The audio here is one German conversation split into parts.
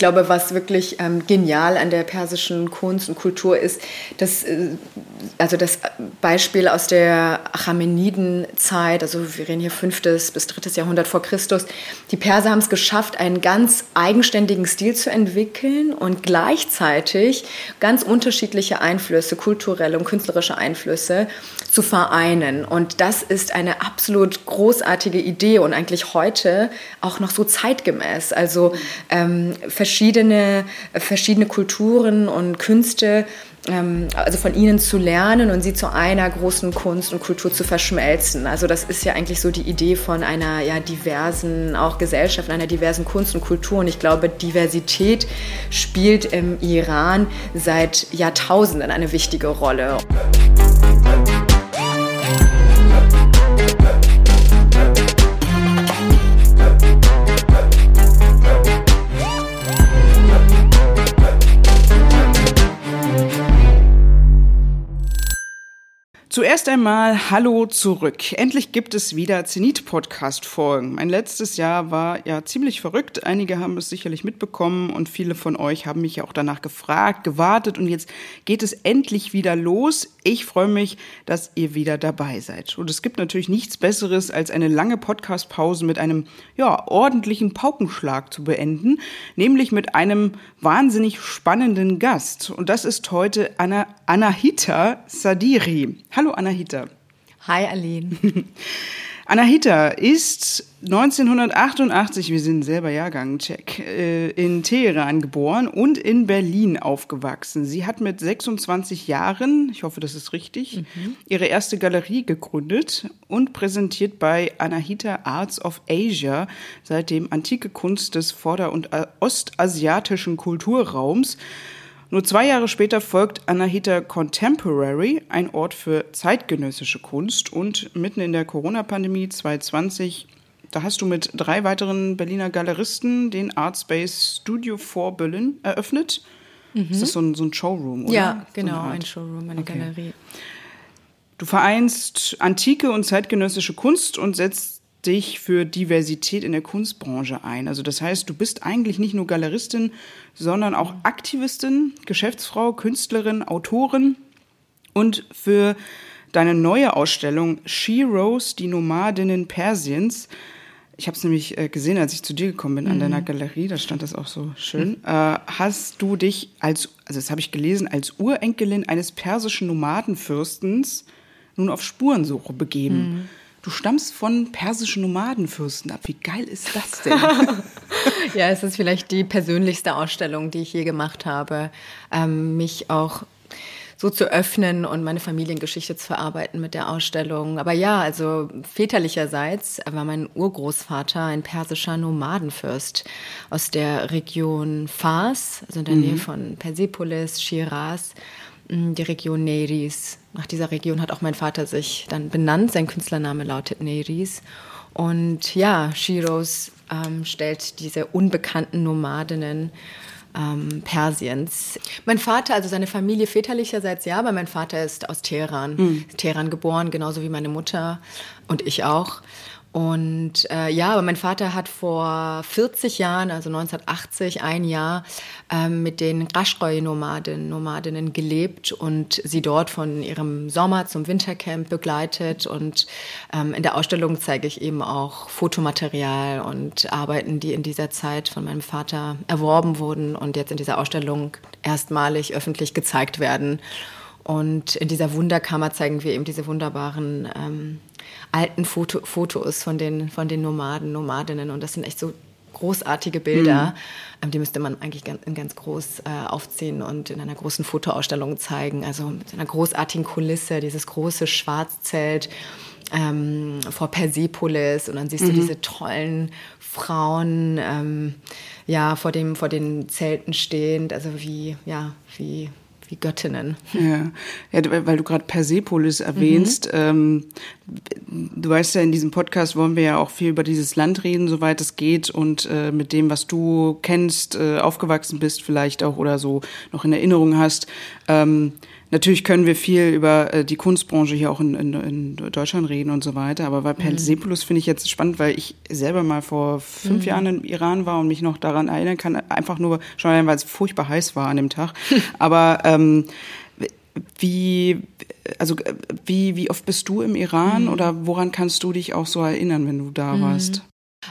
glaube, was wirklich ähm, genial an der persischen Kunst und Kultur ist, dass, äh, also das Beispiel aus der Achamenidenzeit, also wir reden hier 5. bis 3. Jahrhundert vor Christus, die Perser haben es geschafft, einen ganz eigenständigen Stil zu entwickeln und gleichzeitig ganz unterschiedliche Einflüsse, kulturelle und künstlerische Einflüsse zu vereinen. Und das ist eine absolut großartige Idee und eigentlich heute auch noch so zeitgemäß. Also ähm, verschiedene Kulturen und Künste ähm, also von ihnen zu lernen und sie zu einer großen Kunst und Kultur zu verschmelzen. Also das ist ja eigentlich so die Idee von einer ja, diversen, auch Gesellschaft, einer diversen Kunst und Kultur. Und ich glaube, Diversität spielt im Iran seit Jahrtausenden eine wichtige Rolle. Zuerst einmal Hallo zurück. Endlich gibt es wieder Zenit-Podcast-Folgen. Mein letztes Jahr war ja ziemlich verrückt. Einige haben es sicherlich mitbekommen und viele von euch haben mich ja auch danach gefragt, gewartet und jetzt geht es endlich wieder los. Ich freue mich, dass ihr wieder dabei seid. Und es gibt natürlich nichts Besseres, als eine lange Podcast-Pause mit einem, ja, ordentlichen Paukenschlag zu beenden, nämlich mit einem wahnsinnig spannenden Gast. Und das ist heute Anna, Anahita Sadiri. Hallo Anahita. Hi Aline. Anahita ist 1988, wir sind selber Jahrgang, check, äh, in Teheran geboren und in Berlin aufgewachsen. Sie hat mit 26 Jahren, ich hoffe, das ist richtig, mhm. ihre erste Galerie gegründet und präsentiert bei Anahita Arts of Asia seitdem antike Kunst des vorder- und ostasiatischen Kulturraums. Nur zwei Jahre später folgt Anahita Contemporary, ein Ort für zeitgenössische Kunst. Und mitten in der Corona-Pandemie 2020, da hast du mit drei weiteren Berliner Galeristen den Artspace Studio 4 Berlin eröffnet. Mhm. Ist das so ein, so ein Showroom, oder? Ja, genau, so ein Showroom, eine okay. Galerie. Du vereinst antike und zeitgenössische Kunst und setzt dich für Diversität in der Kunstbranche ein. Also das heißt, du bist eigentlich nicht nur Galeristin, sondern auch Aktivistin, Geschäftsfrau, Künstlerin, Autorin und für deine neue Ausstellung She Rose, die Nomadinnen Persiens. Ich habe es nämlich äh, gesehen, als ich zu dir gekommen bin an mhm. deiner Galerie, da stand das auch so schön. Mhm. Hast du dich als, also das habe ich gelesen, als Urenkelin eines persischen Nomadenfürstens nun auf Spurensuche begeben. Mhm. Du stammst von persischen Nomadenfürsten ab. Wie geil ist das denn? ja, es ist vielleicht die persönlichste Ausstellung, die ich je gemacht habe. Ähm, mich auch so zu öffnen und meine Familiengeschichte zu verarbeiten mit der Ausstellung. Aber ja, also väterlicherseits war mein Urgroßvater ein persischer Nomadenfürst aus der Region Fars, also in der mhm. Nähe von Persepolis, Shiraz. Mm, die Region Neris. Nach dieser Region hat auch mein Vater sich dann benannt. Sein Künstlername lautet Neris. Und ja, Shiros ähm, stellt diese unbekannten Nomadinnen ähm, Persiens. Mein Vater, also seine Familie väterlicherseits ja, aber mein Vater ist aus Teheran, mhm. Teheran geboren, genauso wie meine Mutter und ich auch. Und äh, ja, aber mein Vater hat vor 40 Jahren, also 1980, ein Jahr ähm, mit den Raschroi-Nomaden, Nomadinnen gelebt und sie dort von ihrem Sommer zum Wintercamp begleitet. Und ähm, in der Ausstellung zeige ich eben auch Fotomaterial und Arbeiten, die in dieser Zeit von meinem Vater erworben wurden und jetzt in dieser Ausstellung erstmalig öffentlich gezeigt werden. Und in dieser Wunderkammer zeigen wir eben diese wunderbaren ähm, alten Foto, Fotos von den, von den Nomaden, Nomadinnen. Und das sind echt so großartige Bilder. Mhm. Die müsste man eigentlich ganz, ganz groß äh, aufziehen und in einer großen Fotoausstellung zeigen. Also mit einer großartigen Kulisse, dieses große Schwarzzelt ähm, vor Persepolis. Und dann siehst mhm. du diese tollen Frauen ähm, ja, vor, dem, vor den Zelten stehend. Also wie, ja, wie wie Göttinnen. Ja, ja weil du gerade Persepolis erwähnst. Mhm. Ähm, du weißt ja, in diesem Podcast wollen wir ja auch viel über dieses Land reden, soweit es geht und äh, mit dem, was du kennst, äh, aufgewachsen bist vielleicht auch oder so noch in Erinnerung hast. Ähm, Natürlich können wir viel über äh, die Kunstbranche hier auch in, in, in, Deutschland reden und so weiter, aber bei Persepolis mhm. finde ich jetzt spannend, weil ich selber mal vor fünf mhm. Jahren im Iran war und mich noch daran erinnern kann, einfach nur schon weil es furchtbar heiß war an dem Tag. aber ähm, wie, also wie, wie oft bist du im Iran mhm. oder woran kannst du dich auch so erinnern, wenn du da mhm. warst?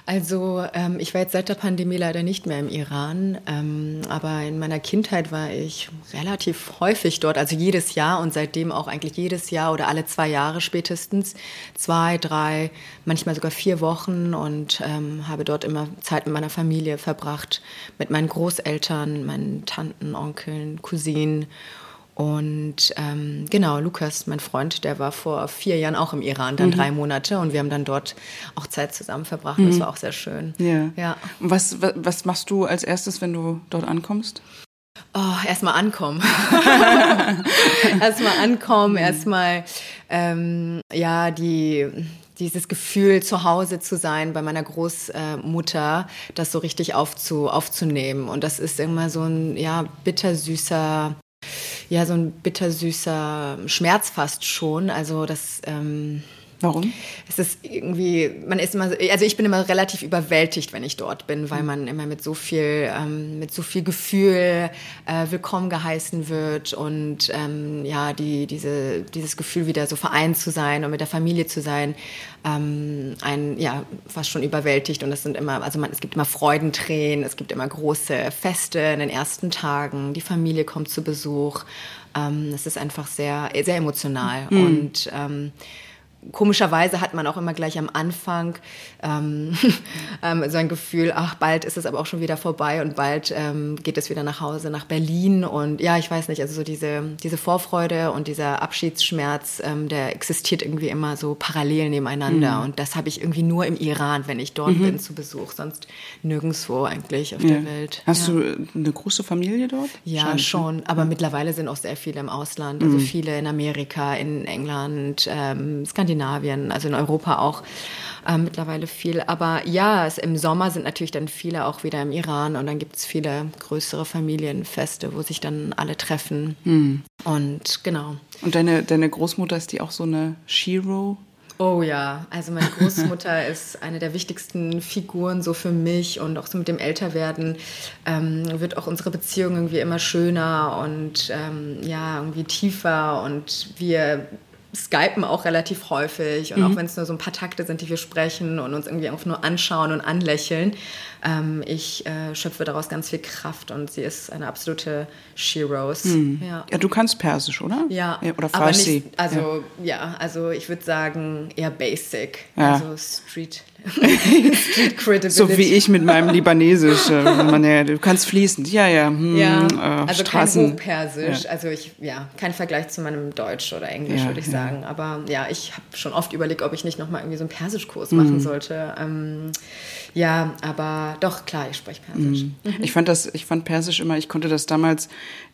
Also ähm, ich war jetzt seit der Pandemie leider nicht mehr im Iran, ähm, aber in meiner Kindheit war ich relativ häufig dort, also jedes Jahr und seitdem auch eigentlich jedes Jahr oder alle zwei Jahre spätestens, zwei, drei, manchmal sogar vier Wochen und ähm, habe dort immer Zeit mit meiner Familie verbracht, mit meinen Großeltern, meinen Tanten, Onkeln, Cousinen und ähm, genau, Lukas, mein Freund, der war vor vier Jahren auch im Iran, dann mhm. drei Monate und wir haben dann dort auch Zeit zusammen verbracht. Mhm. Das war auch sehr schön. Ja. ja. Und was, was, machst du als erstes, wenn du dort ankommst? Oh, erstmal ankommen. erstmal ankommen, mhm. erstmal ähm, ja die dieses Gefühl, zu Hause zu sein bei meiner Großmutter, das so richtig aufzu, aufzunehmen. Und das ist immer so ein ja bittersüßer ja so ein bittersüßer Schmerz fast schon. Also das ähm, Warum? Es ist irgendwie, man ist immer, also ich bin immer relativ überwältigt, wenn ich dort bin, weil man immer mit so viel, ähm, mit so viel Gefühl äh, willkommen geheißen wird und ähm, ja, die, diese, dieses Gefühl wieder so vereint zu sein und mit der Familie zu sein, ähm, ein, ja, fast schon überwältigt und es sind immer, also man, es gibt immer Freudentränen, es gibt immer große Feste in den ersten Tagen, die Familie kommt zu Besuch, ähm, es ist einfach sehr, sehr emotional mhm. und ähm, komischerweise hat man auch immer gleich am Anfang ähm, ähm, so ein Gefühl, ach, bald ist es aber auch schon wieder vorbei und bald ähm, geht es wieder nach Hause, nach Berlin. Und ja, ich weiß nicht, also so diese, diese Vorfreude und dieser Abschiedsschmerz, ähm, der existiert irgendwie immer so parallel nebeneinander. Mhm. Und das habe ich irgendwie nur im Iran, wenn ich dort mhm. bin zu Besuch, sonst nirgendwo eigentlich auf ja. der Welt. Hast ja. du eine große Familie dort? Ja, Scheint schon. Aber ja. mittlerweile sind auch sehr viele im Ausland, also mhm. viele in Amerika, in England, ähm, Skandinavien. Skandinavien, also in Europa auch äh, mittlerweile viel. Aber ja, es, im Sommer sind natürlich dann viele auch wieder im Iran und dann gibt es viele größere Familienfeste, wo sich dann alle treffen. Mhm. Und genau. Und deine, deine Großmutter ist die auch so eine Shiro? Oh ja, also meine Großmutter ist eine der wichtigsten Figuren so für mich und auch so mit dem Älterwerden ähm, wird auch unsere Beziehung irgendwie immer schöner und ähm, ja, irgendwie tiefer und wir skypen auch relativ häufig und mhm. auch wenn es nur so ein paar Takte sind, die wir sprechen und uns irgendwie auch nur anschauen und anlächeln, ähm, ich äh, schöpfe daraus ganz viel Kraft und sie ist eine absolute Sheroes. Mhm. Ja. ja. du kannst Persisch, oder? Ja. ja oder Farsi. Nicht, also ja. ja. also ich würde sagen eher Basic, also Street so wie ich mit meinem Libanesisch. Äh, man, ja, du kannst fließend. Ja, ja. Hm, ja äh, also Straßen. kein Hochpersisch. Ja. Also ich, ja, kein Vergleich zu meinem Deutsch oder Englisch, ja, würde ich sagen. Aber ja, ich habe schon oft überlegt, ob ich nicht nochmal irgendwie so einen Persischkurs mhm. machen sollte. Ähm, ja, aber doch, klar, ich spreche Persisch. Mhm. Mhm. Ich fand das, ich fand Persisch immer, ich konnte das damals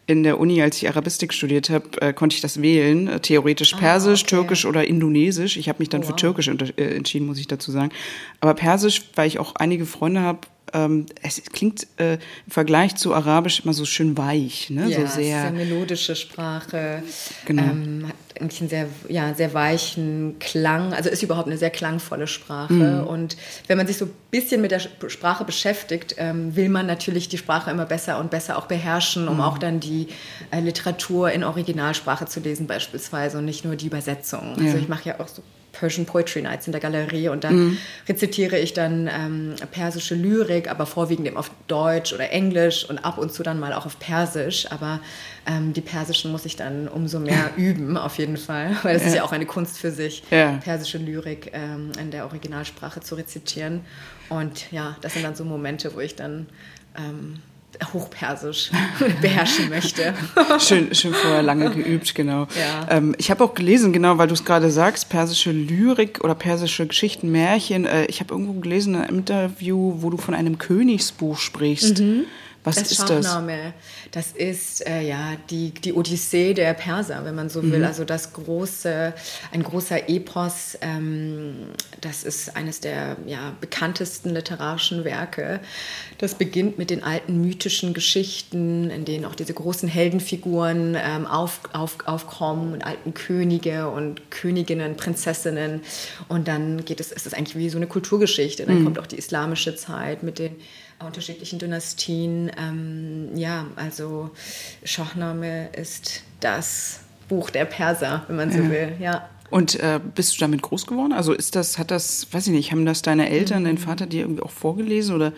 in der Uni, als ich Arabistik studiert habe, äh, konnte ich das wählen. Äh, theoretisch ah, Persisch, okay. Türkisch oder Indonesisch. Ich habe mich dann oh, wow. für Türkisch äh, entschieden, muss ich dazu sagen. Aber Persisch, weil ich auch einige Freunde habe, ähm, es klingt äh, im Vergleich zu Arabisch immer so schön weich, ne? Ja, so sehr, sehr melodische Sprache. Genau. Ähm, hat eigentlich einen sehr, ja, sehr weichen Klang, also ist überhaupt eine sehr klangvolle Sprache. Mhm. Und wenn man sich so ein bisschen mit der Sprache beschäftigt, ähm, will man natürlich die Sprache immer besser und besser auch beherrschen, um mhm. auch dann die äh, Literatur in Originalsprache zu lesen beispielsweise und nicht nur die Übersetzung. Also ich mache ja auch so Persian Poetry Nights in der Galerie und da mhm. rezitiere ich dann ähm, persische Lyrik, aber vorwiegend eben auf Deutsch oder Englisch und ab und zu dann mal auch auf Persisch. Aber ähm, die persischen muss ich dann umso mehr üben, auf jeden Fall, weil es ja. ist ja auch eine Kunst für sich, ja. persische Lyrik ähm, in der Originalsprache zu rezitieren. Und ja, das sind dann so Momente, wo ich dann ähm, Hochpersisch beherrschen möchte. schön, schön vorher lange geübt, genau. Ja. Ähm, ich habe auch gelesen, genau, weil du es gerade sagst, persische Lyrik oder persische Geschichten, Märchen. Äh, ich habe irgendwo gelesen in einem Interview, wo du von einem Königsbuch sprichst. Mhm. Was das ist Shahnameh, das? Das ist äh, ja die, die Odyssee der Perser, wenn man so will. Mhm. Also das große, ein großer Epos. Ähm, das ist eines der ja, bekanntesten literarischen Werke. Das beginnt mit den alten mythischen Geschichten, in denen auch diese großen Heldenfiguren ähm, auf, auf, aufkommen und alten Könige und Königinnen, Prinzessinnen. Und dann geht es, ist es eigentlich wie so eine Kulturgeschichte. Dann mhm. kommt auch die islamische Zeit mit den unterschiedlichen Dynastien. Ähm, ja, also Shahnameh ist das Buch der Perser, wenn man so ja. will. Ja. Und äh, bist du damit groß geworden? Also ist das, hat das, weiß ich nicht, haben das deine Eltern, mhm. dein Vater dir irgendwie auch vorgelesen oder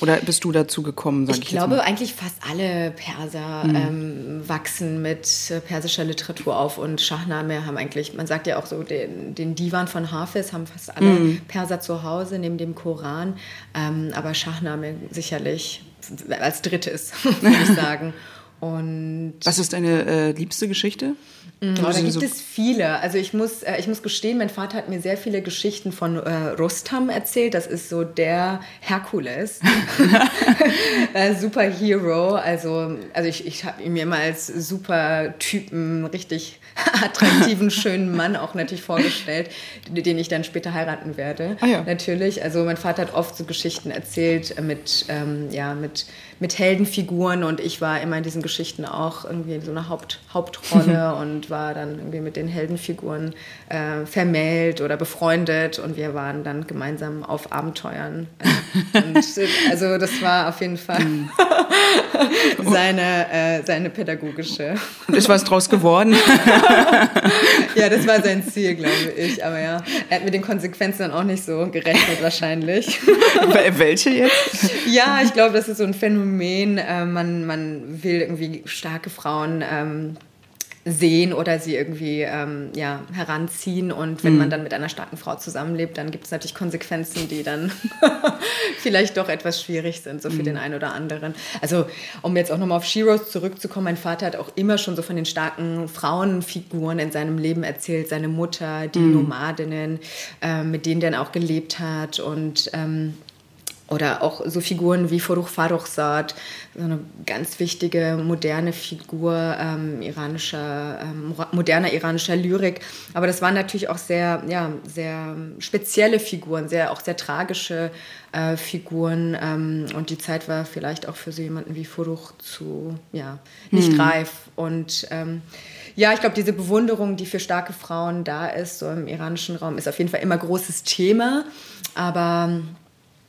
oder bist du dazu gekommen, sag ich, ich glaube, eigentlich fast alle Perser mhm. ähm, wachsen mit äh, persischer Literatur auf und Shahnameh haben eigentlich, man sagt ja auch so, den, den Divan von Hafiz haben fast alle mhm. Perser zu Hause, neben dem Koran. Ähm, aber Shahnameh sicherlich als drittes, würde ich sagen. Und Was ist deine äh, liebste Geschichte? Mhm, da gibt so es viele. Also ich muss, äh, ich muss gestehen, mein Vater hat mir sehr viele Geschichten von äh, Rostam erzählt. Das ist so der Herkules, äh, Superhero. Also, also ich, ich habe ihn mir immer als Supertypen, richtig attraktiven, schönen Mann auch natürlich vorgestellt, den ich dann später heiraten werde. Ah, ja. Natürlich. Also mein Vater hat oft so Geschichten erzählt mit, ähm, ja, mit, mit Heldenfiguren und ich war immer in diesen Geschichten auch irgendwie so eine Haupt, Hauptrolle und war dann irgendwie mit den Heldenfiguren äh, vermählt oder befreundet und wir waren dann gemeinsam auf Abenteuern. Äh, und, also das war auf jeden Fall hm. seine, äh, seine pädagogische. Und ist was draus geworden? ja, das war sein Ziel, glaube ich. Aber ja, er hat mit den Konsequenzen dann auch nicht so gerechnet wahrscheinlich. Welche jetzt? Ja, ich glaube, das ist so ein Phänomen. Äh, man, man will irgendwie starke Frauen ähm, sehen oder sie irgendwie ähm, ja, heranziehen. Und wenn mhm. man dann mit einer starken Frau zusammenlebt, dann gibt es natürlich Konsequenzen, die dann vielleicht doch etwas schwierig sind, so für mhm. den einen oder anderen. Also, um jetzt auch nochmal auf Sheroes zurückzukommen, mein Vater hat auch immer schon so von den starken Frauenfiguren in seinem Leben erzählt. Seine Mutter, die mhm. Nomadinnen, äh, mit denen der auch gelebt hat und ähm, oder auch so Figuren wie Faruch Farrokhzad, so eine ganz wichtige moderne Figur ähm, iranischer, ähm, moderner iranischer Lyrik. Aber das waren natürlich auch sehr, ja, sehr spezielle Figuren, sehr, auch sehr tragische äh, Figuren. Ähm, und die Zeit war vielleicht auch für so jemanden wie Faruch zu, ja, nicht mhm. reif. Und ähm, ja, ich glaube, diese Bewunderung, die für starke Frauen da ist, so im iranischen Raum, ist auf jeden Fall immer großes Thema. Aber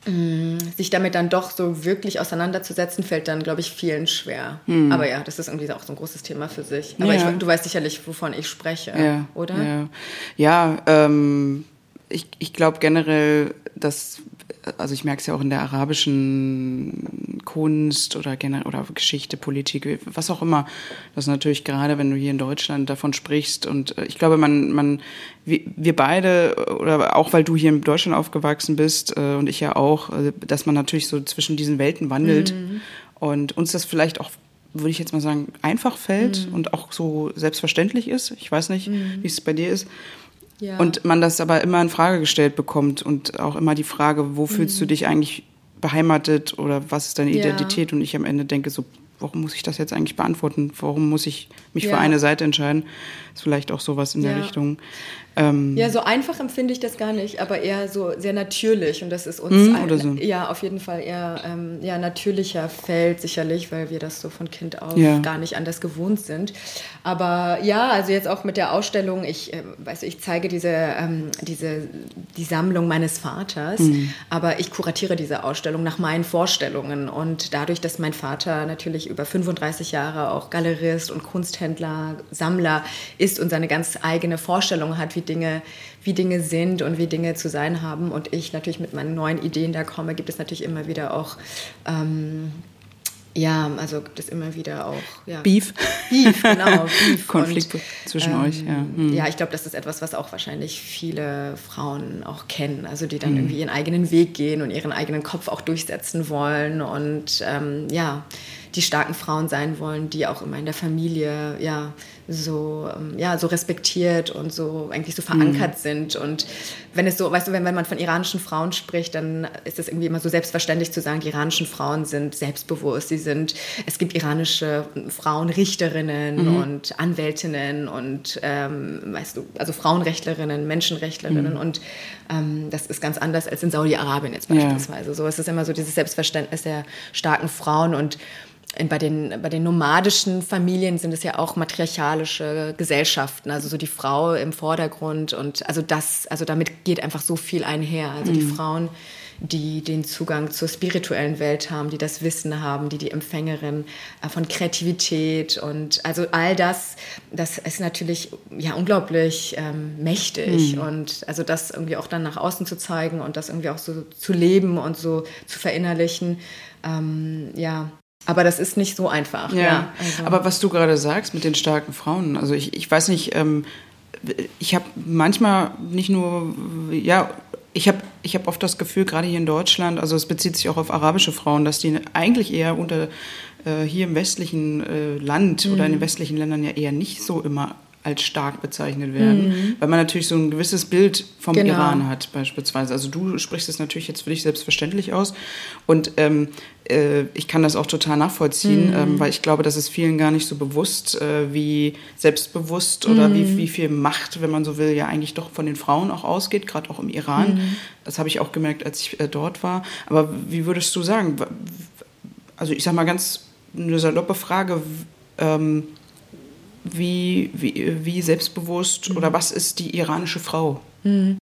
sich damit dann doch so wirklich auseinanderzusetzen, fällt dann, glaube ich, vielen schwer. Hm. Aber ja, das ist irgendwie auch so ein großes Thema für sich. Aber ja. ich, du weißt sicherlich, wovon ich spreche, ja. oder? Ja, ja ähm, ich, ich glaube generell, dass also ich merke es ja auch in der arabischen Kunst oder, oder Geschichte, Politik, was auch immer, dass natürlich gerade, wenn du hier in Deutschland davon sprichst und äh, ich glaube, man, man, wir beide oder auch weil du hier in Deutschland aufgewachsen bist äh, und ich ja auch, äh, dass man natürlich so zwischen diesen Welten wandelt mhm. und uns das vielleicht auch würde ich jetzt mal sagen, einfach fällt mhm. und auch so selbstverständlich ist. Ich weiß nicht, mhm. wie es bei dir ist. Ja. Und man das aber immer in Frage gestellt bekommt und auch immer die Frage, wo fühlst mhm. du dich eigentlich beheimatet oder was ist deine Identität? Ja. Und ich am Ende denke so, warum muss ich das jetzt eigentlich beantworten? Warum muss ich mich ja. für eine Seite entscheiden? Ist vielleicht auch sowas in der Richtung. Ähm, ja, so einfach empfinde ich das gar nicht, aber eher so sehr natürlich. Und das ist uns mm, ein, so. ja auf jeden Fall eher ähm, ja, natürlicher fällt, sicherlich, weil wir das so von Kind auf ja. gar nicht anders gewohnt sind. Aber ja, also jetzt auch mit der Ausstellung, ich äh, weiß, ich zeige diese, ähm, diese die Sammlung meines Vaters, mm. aber ich kuratiere diese Ausstellung nach meinen Vorstellungen. Und dadurch, dass mein Vater natürlich über 35 Jahre auch Galerist und Kunsthändler, Sammler ist und seine ganz eigene Vorstellung hat, wie wie Dinge, wie Dinge sind und wie Dinge zu sein haben. Und ich natürlich mit meinen neuen Ideen da komme, gibt es natürlich immer wieder auch ähm, ja, also gibt es immer wieder auch. Ja. Beef. Beef, genau. Beef. Konflikt und, zwischen ähm, euch, ja. Hm. Ja, ich glaube, das ist etwas, was auch wahrscheinlich viele Frauen auch kennen. Also die dann hm. irgendwie ihren eigenen Weg gehen und ihren eigenen Kopf auch durchsetzen wollen und ähm, ja, die starken Frauen sein wollen, die auch immer in der Familie ja so ähm, ja so respektiert und so eigentlich so verankert mhm. sind und wenn es so weißt du wenn, wenn man von iranischen Frauen spricht dann ist es irgendwie immer so selbstverständlich zu sagen die iranischen Frauen sind selbstbewusst sie sind es gibt iranische Frauenrichterinnen mhm. und Anwältinnen und ähm, weißt du also Frauenrechtlerinnen Menschenrechtlerinnen mhm. und ähm, das ist ganz anders als in Saudi-Arabien jetzt beispielsweise ja. so es ist immer so dieses Selbstverständnis der starken Frauen und bei den, bei den nomadischen Familien sind es ja auch matriarchalische Gesellschaften, also so die Frau im Vordergrund und also das, also damit geht einfach so viel einher. Also mhm. die Frauen, die den Zugang zur spirituellen Welt haben, die das Wissen haben, die die Empfängerin äh, von Kreativität und also all das, das ist natürlich ja unglaublich ähm, mächtig mhm. und also das irgendwie auch dann nach außen zu zeigen und das irgendwie auch so zu leben und so zu verinnerlichen, ähm, ja, aber das ist nicht so einfach. Ja. ja also. Aber was du gerade sagst mit den starken Frauen, also ich, ich weiß nicht, ähm, ich habe manchmal nicht nur, ja, ich habe ich hab oft das Gefühl, gerade hier in Deutschland, also es bezieht sich auch auf arabische Frauen, dass die eigentlich eher unter äh, hier im westlichen äh, Land mhm. oder in den westlichen Ländern ja eher nicht so immer als stark bezeichnet werden, mhm. weil man natürlich so ein gewisses Bild vom genau. Iran hat beispielsweise. Also du sprichst es natürlich jetzt für dich selbstverständlich aus und ähm, äh, ich kann das auch total nachvollziehen, mhm. ähm, weil ich glaube, das ist vielen gar nicht so bewusst, äh, wie selbstbewusst oder mhm. wie, wie viel Macht, wenn man so will, ja eigentlich doch von den Frauen auch ausgeht, gerade auch im Iran. Mhm. Das habe ich auch gemerkt, als ich äh, dort war. Aber wie würdest du sagen? Also ich sage mal ganz eine saloppe Frage. Ähm, wie, wie, wie selbstbewusst mhm. oder was ist die iranische Frau? Mhm.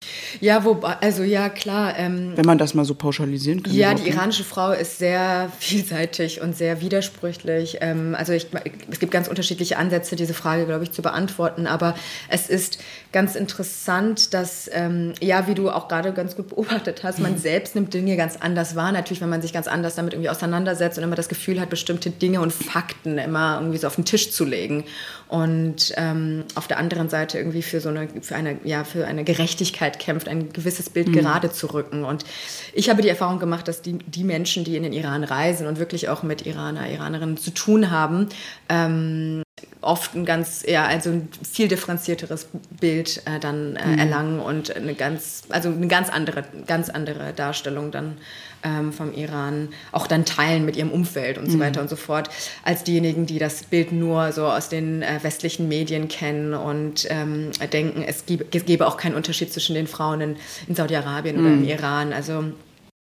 Ja, wobei, also ja, klar. Ähm, Wenn man das mal so pauschalisieren kann. Ja, die iranische Frau ist sehr vielseitig und sehr widersprüchlich. Ähm, also ich, es gibt ganz unterschiedliche Ansätze, diese Frage, glaube ich, zu beantworten. Aber es ist ganz interessant, dass, ähm, ja, wie du auch gerade ganz gut beobachtet hast, man mhm. selbst nimmt Dinge ganz anders wahr. Natürlich, wenn man sich ganz anders damit irgendwie auseinandersetzt und immer das Gefühl hat, bestimmte Dinge und Fakten immer irgendwie so auf den Tisch zu legen. Und ähm, auf der anderen Seite irgendwie für so eine, für eine, ja, für eine Gerechtigkeit kämpft, ein gewisses Bild mhm. gerade zu rücken. Und ich habe die Erfahrung gemacht, dass die, die Menschen, die in den Iran reisen und wirklich auch mit Iraner, Iranerinnen zu tun haben, ähm, oft ein ganz, ja, also ein viel differenzierteres Bild äh, dann äh, mhm. erlangen und eine ganz, also eine ganz andere, ganz andere Darstellung dann ähm, vom Iran auch dann teilen mit ihrem Umfeld und so mhm. weiter und so fort, als diejenigen, die das Bild nur so aus den äh, westlichen Medien kennen und ähm, denken, es gebe, es gebe auch keinen Unterschied zwischen den Frauen in, in Saudi-Arabien mhm. oder im Iran. Also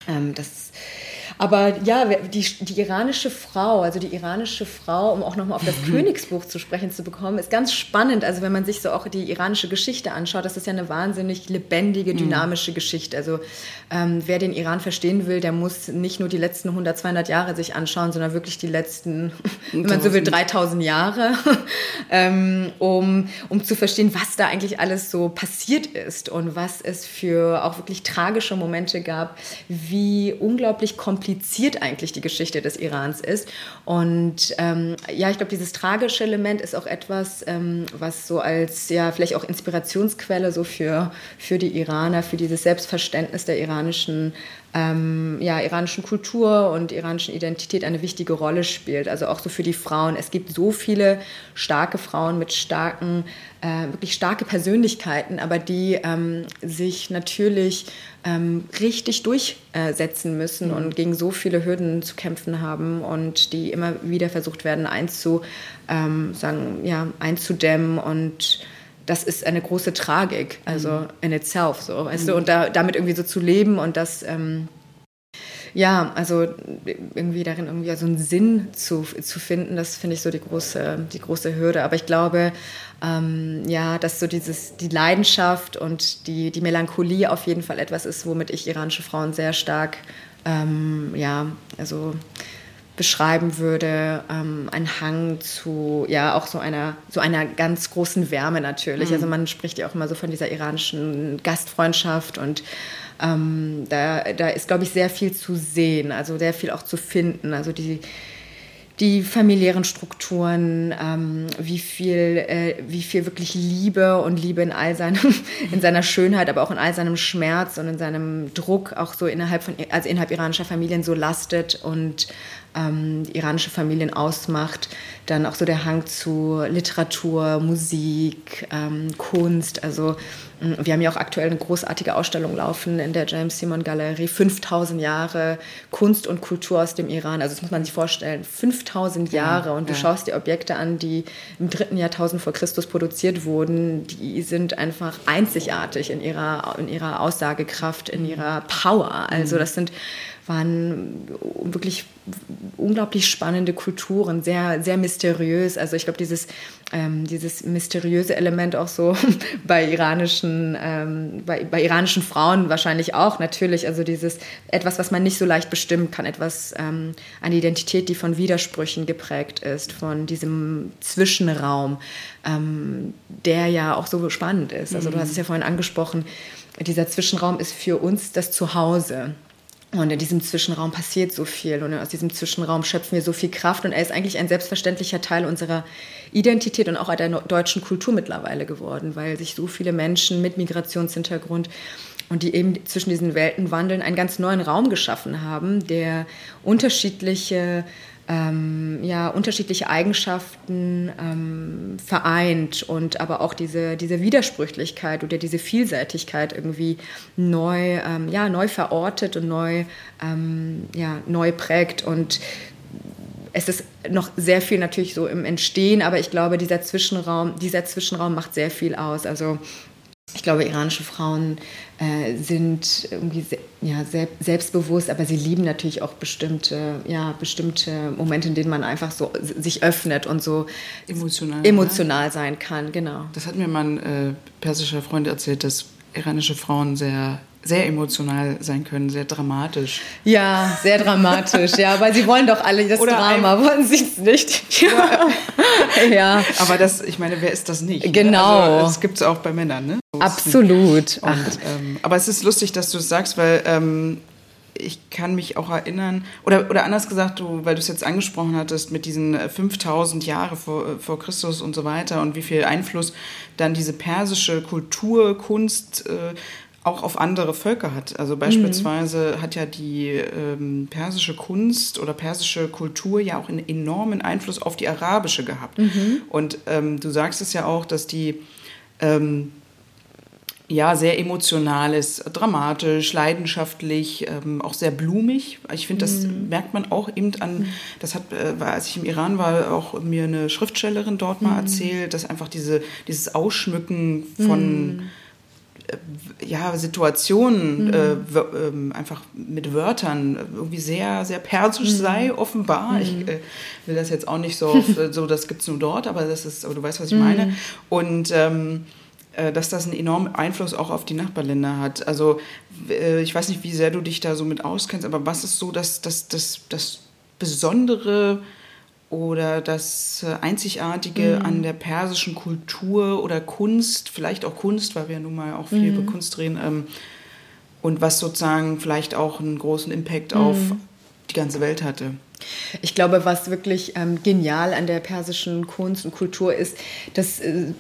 ähm, das aber ja, die, die iranische Frau, also die iranische Frau, um auch nochmal auf das mhm. Königsbuch zu sprechen zu bekommen, ist ganz spannend. Also wenn man sich so auch die iranische Geschichte anschaut, das ist ja eine wahnsinnig lebendige, mhm. dynamische. Geschichte. Also ähm, wer den Iran verstehen will, der muss nicht nur die letzten 100, 200 Jahre sich anschauen, sondern wirklich die letzten, wenn man so will, 3000 Jahre, ähm, um, um zu verstehen, was da eigentlich alles so passiert ist und was es für auch wirklich tragische Momente gab, wie unglaublich kompliziert kompliziert eigentlich die Geschichte des Irans ist. Und ähm, ja, ich glaube, dieses tragische Element ist auch etwas, ähm, was so als ja vielleicht auch Inspirationsquelle so für, für die Iraner, für dieses Selbstverständnis der iranischen ähm, ja, iranischen Kultur und iranischen Identität eine wichtige Rolle spielt. Also auch so für die Frauen. Es gibt so viele starke Frauen mit starken, äh, wirklich starke Persönlichkeiten, aber die ähm, sich natürlich ähm, richtig durchsetzen müssen mhm. und gegen so viele Hürden zu kämpfen haben und die immer wieder versucht werden einzu, ähm, sagen, ja, einzudämmen und das ist eine große Tragik, also mhm. in itself, so, weißt mhm. du, und da, damit irgendwie so zu leben und das, ähm, ja, also irgendwie darin irgendwie so einen Sinn zu, zu finden, das finde ich so die große, die große Hürde. Aber ich glaube, ähm, ja, dass so dieses, die Leidenschaft und die, die Melancholie auf jeden Fall etwas ist, womit ich iranische Frauen sehr stark, ähm, ja, also beschreiben würde, ähm, ein Hang zu, ja, auch so einer, so einer ganz großen Wärme natürlich. Mhm. Also man spricht ja auch immer so von dieser iranischen Gastfreundschaft und ähm, da, da ist, glaube ich, sehr viel zu sehen, also sehr viel auch zu finden. Also die, die familiären Strukturen, ähm, wie viel, äh, wie viel wirklich Liebe und Liebe in all seinem, in seiner Schönheit, aber auch in all seinem Schmerz und in seinem Druck auch so innerhalb von, also innerhalb iranischer Familien so lastet und ähm, iranische Familien ausmacht. Dann auch so der Hang zu Literatur, Musik, ähm, Kunst. Also mm, wir haben ja auch aktuell eine großartige Ausstellung laufen in der James Simon Galerie. 5000 Jahre Kunst und Kultur aus dem Iran. Also das muss man sich vorstellen. 5000 Jahre. Und du ja. schaust dir Objekte an, die im dritten Jahrtausend vor Christus produziert wurden. Die sind einfach einzigartig in ihrer, in ihrer Aussagekraft, in ihrer Power. Also mhm. das sind waren wirklich unglaublich spannende Kulturen, sehr, sehr mysteriös. Also ich glaube, dieses, ähm, dieses mysteriöse Element auch so bei iranischen, ähm, bei, bei iranischen Frauen wahrscheinlich auch natürlich. Also dieses etwas, was man nicht so leicht bestimmen kann, etwas, ähm, eine Identität, die von Widersprüchen geprägt ist, von diesem Zwischenraum, ähm, der ja auch so spannend ist. Also du hast es ja vorhin angesprochen, dieser Zwischenraum ist für uns das Zuhause. Und in diesem Zwischenraum passiert so viel. Und aus diesem Zwischenraum schöpfen wir so viel Kraft. Und er ist eigentlich ein selbstverständlicher Teil unserer Identität und auch der deutschen Kultur mittlerweile geworden, weil sich so viele Menschen mit Migrationshintergrund und die eben zwischen diesen Welten wandeln, einen ganz neuen Raum geschaffen haben, der unterschiedliche ähm, ja, unterschiedliche Eigenschaften ähm, vereint und aber auch diese, diese Widersprüchlichkeit oder diese Vielseitigkeit irgendwie neu, ähm, ja, neu verortet und neu, ähm, ja, neu prägt. Und es ist noch sehr viel natürlich so im Entstehen, aber ich glaube, dieser Zwischenraum, dieser Zwischenraum macht sehr viel aus. Also ich glaube, iranische Frauen äh, sind irgendwie se ja, se selbstbewusst, aber sie lieben natürlich auch bestimmte, ja, bestimmte Momente, in denen man einfach so sich öffnet und so emotional, emotional ne? sein kann. Genau. Das hat mir mein äh, persischer Freund erzählt, dass iranische Frauen sehr sehr emotional sein können, sehr dramatisch. Ja, sehr dramatisch, ja, weil sie wollen doch alle das Oder Drama, wollen sie es nicht? Ja. ja. Aber das, ich meine, wer ist das nicht? Ne? Genau. Also, das gibt es auch bei Männern, ne? So Absolut. Und, ähm, aber es ist lustig, dass du es sagst, weil ähm, ich kann mich auch erinnern, oder, oder anders gesagt, du, weil du es jetzt angesprochen hattest, mit diesen 5000 äh, Jahre vor, äh, vor Christus und so weiter und wie viel Einfluss dann diese persische Kultur, Kunst äh, auch auf andere Völker hat. Also beispielsweise mhm. hat ja die ähm, persische Kunst oder persische Kultur ja auch einen enormen Einfluss auf die arabische gehabt. Mhm. Und ähm, du sagst es ja auch, dass die ähm, ja sehr emotional ist, dramatisch, leidenschaftlich, ähm, auch sehr blumig. Ich finde, das mhm. merkt man auch eben an, mhm. das hat, äh, als ich im Iran war, auch mir eine Schriftstellerin dort mal mhm. erzählt, dass einfach diese, dieses Ausschmücken von mhm ja, Situationen mhm. äh, äh, einfach mit Wörtern irgendwie sehr, sehr persisch mhm. sei, offenbar. Mhm. Ich äh, will das jetzt auch nicht so, so das gibt es nur dort, aber das ist, aber du weißt, was ich meine. Mhm. Und ähm, äh, dass das einen enormen Einfluss auch auf die Nachbarländer hat. Also äh, ich weiß nicht, wie sehr du dich da so mit auskennst, aber was ist so das, das, das, das Besondere oder das äh, Einzigartige mhm. an der persischen Kultur oder Kunst, vielleicht auch Kunst, weil wir ja nun mal auch viel mhm. über Kunst reden, ähm, und was sozusagen vielleicht auch einen großen Impact mhm. auf die ganze Welt hatte. Ich glaube, was wirklich ähm, genial an der persischen Kunst und Kultur ist, dass, äh,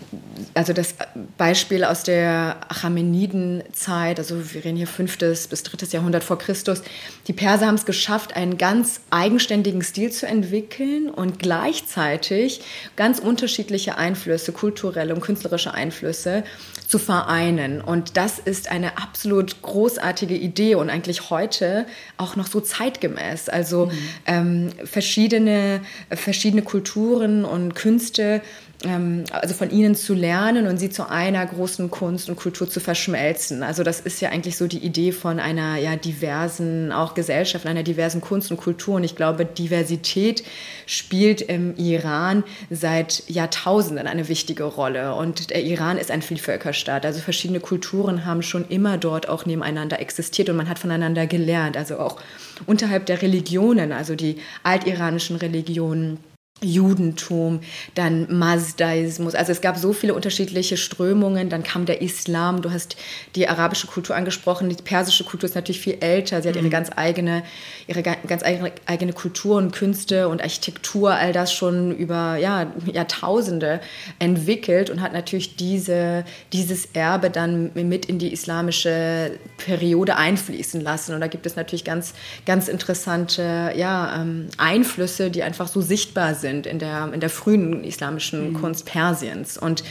also das Beispiel aus der Achamenidenzeit, also wir reden hier 5. bis 3. Jahrhundert vor Christus, die Perser haben es geschafft, einen ganz eigenständigen Stil zu entwickeln und gleichzeitig ganz unterschiedliche Einflüsse, kulturelle und künstlerische Einflüsse zu vereinen. Und das ist eine absolut großartige Idee und eigentlich heute auch noch so zeitgemäß. Also mhm. ähm, verschiedene, verschiedene Kulturen und Künste also von ihnen zu lernen und sie zu einer großen Kunst und Kultur zu verschmelzen. Also das ist ja eigentlich so die Idee von einer ja diversen auch Gesellschaft, einer diversen Kunst und Kultur. Und ich glaube, Diversität spielt im Iran seit Jahrtausenden eine wichtige Rolle. Und der Iran ist ein Vielvölkerstaat. Also verschiedene Kulturen haben schon immer dort auch nebeneinander existiert und man hat voneinander gelernt. Also auch unterhalb der Religionen, also die altiranischen Religionen Judentum, dann Mazdaismus. Also es gab so viele unterschiedliche Strömungen. Dann kam der Islam. Du hast die arabische Kultur angesprochen. Die persische Kultur ist natürlich viel älter. Sie hat ihre mhm. ganz eigene, ihre ganz eigene, eigene Kultur und Künste und Architektur, all das schon über ja, Jahrtausende entwickelt und hat natürlich diese, dieses Erbe dann mit in die islamische Periode einfließen lassen. Und da gibt es natürlich ganz, ganz interessante ja, ähm, Einflüsse, die einfach so sichtbar sind sind in der, in der frühen islamischen mhm. Kunst Persiens. Und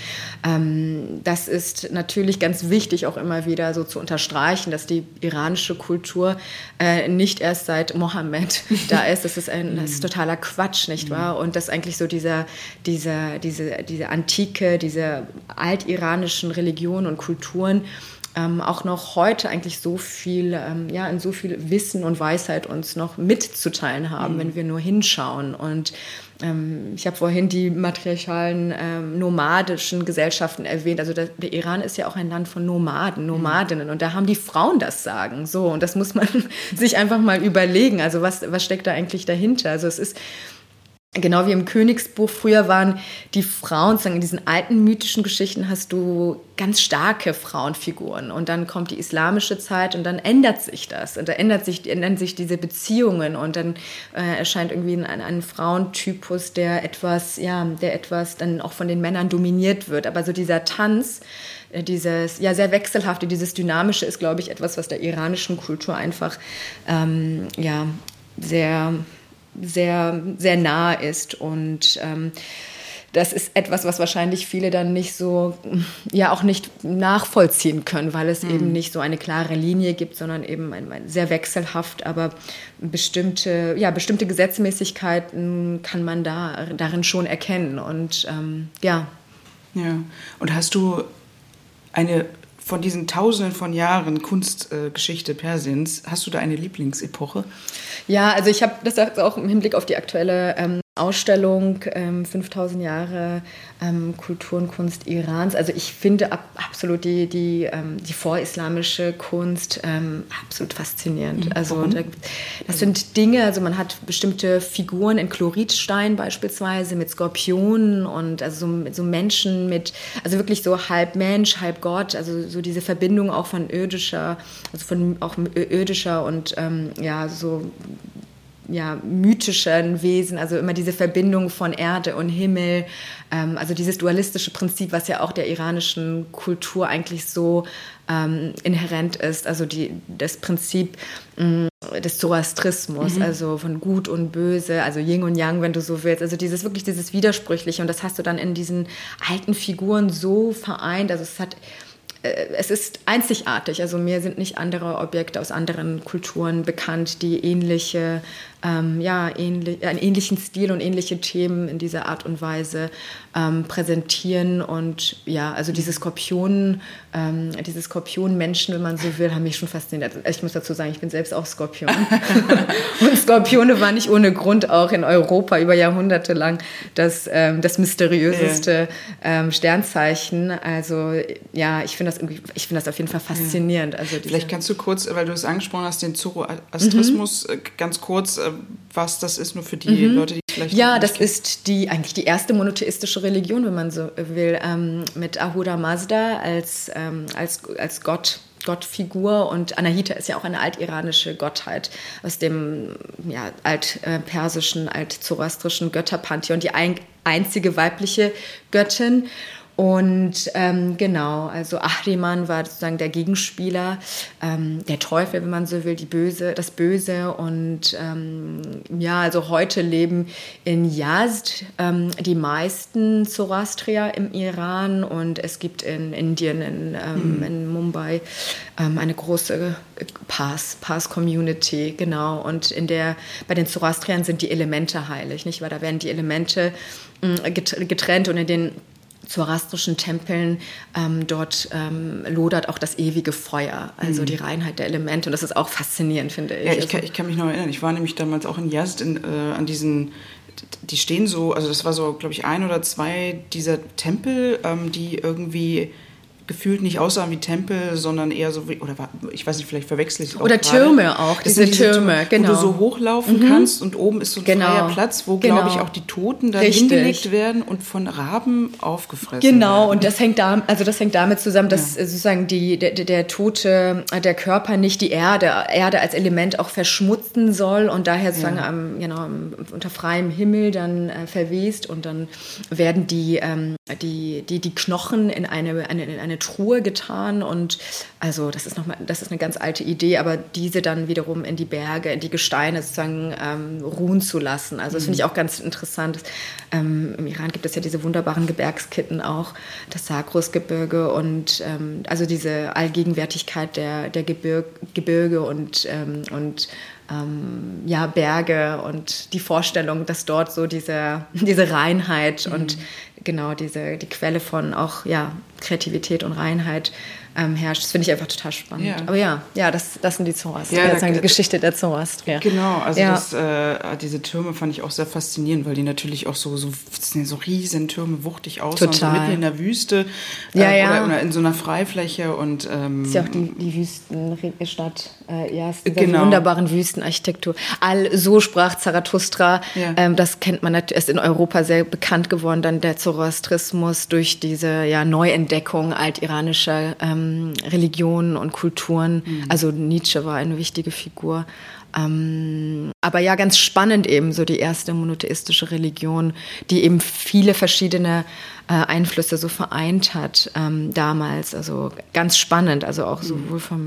ähm, das ist natürlich ganz wichtig, auch immer wieder so zu unterstreichen, dass die iranische Kultur äh, nicht erst seit Mohammed da ist. Das ist, ein, das ist mhm. totaler Quatsch, nicht wahr? Mhm. Und dass eigentlich so dieser, dieser, diese, diese antike, diese altiranischen Religionen und Kulturen ähm, auch noch heute eigentlich so viel, ähm, ja, in so viel Wissen und Weisheit uns noch mitzuteilen haben, mhm. wenn wir nur hinschauen. Und ich habe vorhin die matriarchalen ähm, nomadischen Gesellschaften erwähnt. Also der, der, Iran ist ja auch ein Land von Nomaden, mhm. Nomadinnen. Und da haben die Frauen das Sagen. So, und das muss man sich einfach mal überlegen. Also was, was steckt da eigentlich dahinter? Also es ist Genau wie im Königsbuch früher waren die Frauen, sagen in diesen alten mythischen Geschichten hast du ganz starke Frauenfiguren. Und dann kommt die islamische Zeit und dann ändert sich das. Und da ändert sich, ändern sich diese Beziehungen. Und dann äh, erscheint irgendwie ein, ein Frauentypus, der etwas, ja, der etwas dann auch von den Männern dominiert wird. Aber so dieser Tanz, äh, dieses ja sehr wechselhafte, dieses dynamische ist, glaube ich, etwas, was der iranischen Kultur einfach ähm, ja sehr sehr, sehr nah ist. Und ähm, das ist etwas, was wahrscheinlich viele dann nicht so, ja auch nicht nachvollziehen können, weil es mhm. eben nicht so eine klare Linie gibt, sondern eben ein, ein sehr wechselhaft, aber bestimmte, ja, bestimmte Gesetzmäßigkeiten kann man da darin schon erkennen. Und ähm, ja. Ja. Und hast du eine von diesen Tausenden von Jahren Kunstgeschichte äh, Persiens, hast du da eine Lieblingsepoche? Ja, also ich habe das auch im Hinblick auf die aktuelle ähm, Ausstellung ähm, 5000 Jahre ähm, Kultur und Kunst Irans. Also ich finde ab, absolut die, die, ähm, die vorislamische Kunst ähm, absolut faszinierend. Mhm. Also da, das sind Dinge, also man hat bestimmte Figuren in Chloridstein beispielsweise mit Skorpionen und also so, so Menschen mit, also wirklich so halb Mensch, halb Gott, also so diese Verbindung auch von irdischer, also von auch irdischer und ähm, ja so ja, mythischen Wesen, also immer diese Verbindung von Erde und Himmel, ähm, also dieses dualistische Prinzip, was ja auch der iranischen Kultur eigentlich so ähm, inhärent ist, also die, das Prinzip mh, mm, des Zoroastrismus, mhm. also von Gut und Böse, also Yin und Yang, wenn du so willst, also dieses wirklich dieses Widersprüchliche und das hast du dann in diesen alten Figuren so vereint, also es hat es ist einzigartig. Also mir sind nicht andere Objekte aus anderen Kulturen bekannt, die ähnliche ähm, ja, ähnlich, einen ähnlichen Stil und ähnliche Themen in dieser Art und Weise ähm, präsentieren. Und ja, also diese Skorpionen, ähm, diese Skorpionenmenschen, wenn man so will, haben mich schon fasziniert. Also ich muss dazu sagen, ich bin selbst auch Skorpion. und Skorpione waren nicht ohne Grund auch in Europa über Jahrhunderte lang das, ähm, das mysteriöseste ähm, Sternzeichen. Also ja, ich finde das irgendwie, ich finde das auf jeden Fall faszinierend. Ja. Also Vielleicht kannst du kurz, weil du es angesprochen hast, den Zoroastrismus mhm. ganz kurz äh, was das ist, nur für die mhm. Leute, die vielleicht. Ja, das ist die eigentlich die erste monotheistische Religion, wenn man so will, ähm, mit Ahura Mazda als, ähm, als, als Gott. Gottfigur und Anahita ist ja auch eine altiranische Gottheit aus dem ja, altpersischen, altzoroastrischen Götterpantheon, die ein, einzige weibliche Göttin. Und ähm, genau, also Ahriman war sozusagen der Gegenspieler, ähm, der Teufel, wenn man so will, die Böse, das Böse. Und ähm, ja, also heute leben in Yazd ähm, die meisten Zoroastrier im Iran und es gibt in Indien, in, ähm, mhm. in Mumbai, ähm, eine große Pars, Pars-Community, genau. Und in der, bei den Zoroastriern sind die Elemente heilig, nicht? Weil da werden die Elemente mm, getrennt und in den zoroastrischen Tempeln, ähm, dort ähm, lodert auch das ewige Feuer, also mhm. die Reinheit der Elemente. Und das ist auch faszinierend, finde ich. Ja, ich, kann, ich kann mich noch erinnern. Ich war nämlich damals auch in Yazd in, äh, an diesen, die stehen so, also das war so, glaube ich, ein oder zwei dieser Tempel, ähm, die irgendwie gefühlt nicht aussahen wie Tempel, sondern eher so wie, oder war, ich weiß nicht, vielleicht verwechsel ich es auch Oder gerade. Türme auch, diese, diese, Türme, genau. Wo du so hochlaufen mhm. kannst und oben ist so ein genau. freier Platz, wo, genau. glaube ich, auch die Toten da Richtig. hingelegt werden und von Raben aufgefressen Genau, werden. und das hängt, da, also das hängt damit zusammen, dass ja. sozusagen die, der, der tote, der Körper nicht die Erde, Erde als Element auch verschmutzen soll und daher sozusagen ja. am, genau, unter freiem Himmel dann äh, verwest und dann werden die, ähm, die, die, die Knochen in eine, eine, in eine Truhe getan und also das ist noch mal, das ist eine ganz alte Idee, aber diese dann wiederum in die Berge, in die Gesteine sozusagen ähm, ruhen zu lassen. Also das finde ich mhm. auch ganz interessant. Ähm, Im Iran gibt es ja diese wunderbaren Gebirgskitten auch, das Sagrusgebirge und ähm, also diese Allgegenwärtigkeit der, der Gebirg, Gebirge und, ähm, und ähm, ja, Berge und die Vorstellung, dass dort so diese, diese Reinheit mhm. und genau diese, die Quelle von auch ja, Kreativität und Reinheit ähm, herrscht. Das finde ich einfach total spannend. Ja. Aber ja, ja, das, das sind die Zoroastrier, ja, da, die Geschichte der Zoroastrier. Genau, also ja. das, äh, diese Türme fand ich auch sehr faszinierend, weil die natürlich auch so, so, so riesen Türme wuchtig aussehen, so mitten in der Wüste äh, ja, ja. Oder, oder, in so einer Freifläche. Und, ähm, das ist ja auch die, die Wüstenstadt. Äh, ja, ist genau. wunderbaren Wüstenarchitektur. All so sprach Zarathustra. Ja. Ähm, das kennt man natürlich, ist in Europa sehr bekannt geworden, dann der Zoroastrismus durch diese ja, Neuentdeckung altiranischer ähm, ähm, Religionen und Kulturen. Mhm. Also Nietzsche war eine wichtige Figur. Ähm, aber ja, ganz spannend eben so die erste monotheistische Religion, die eben viele verschiedene äh, Einflüsse so vereint hat ähm, damals. Also ganz spannend, also auch mhm. sowohl vom,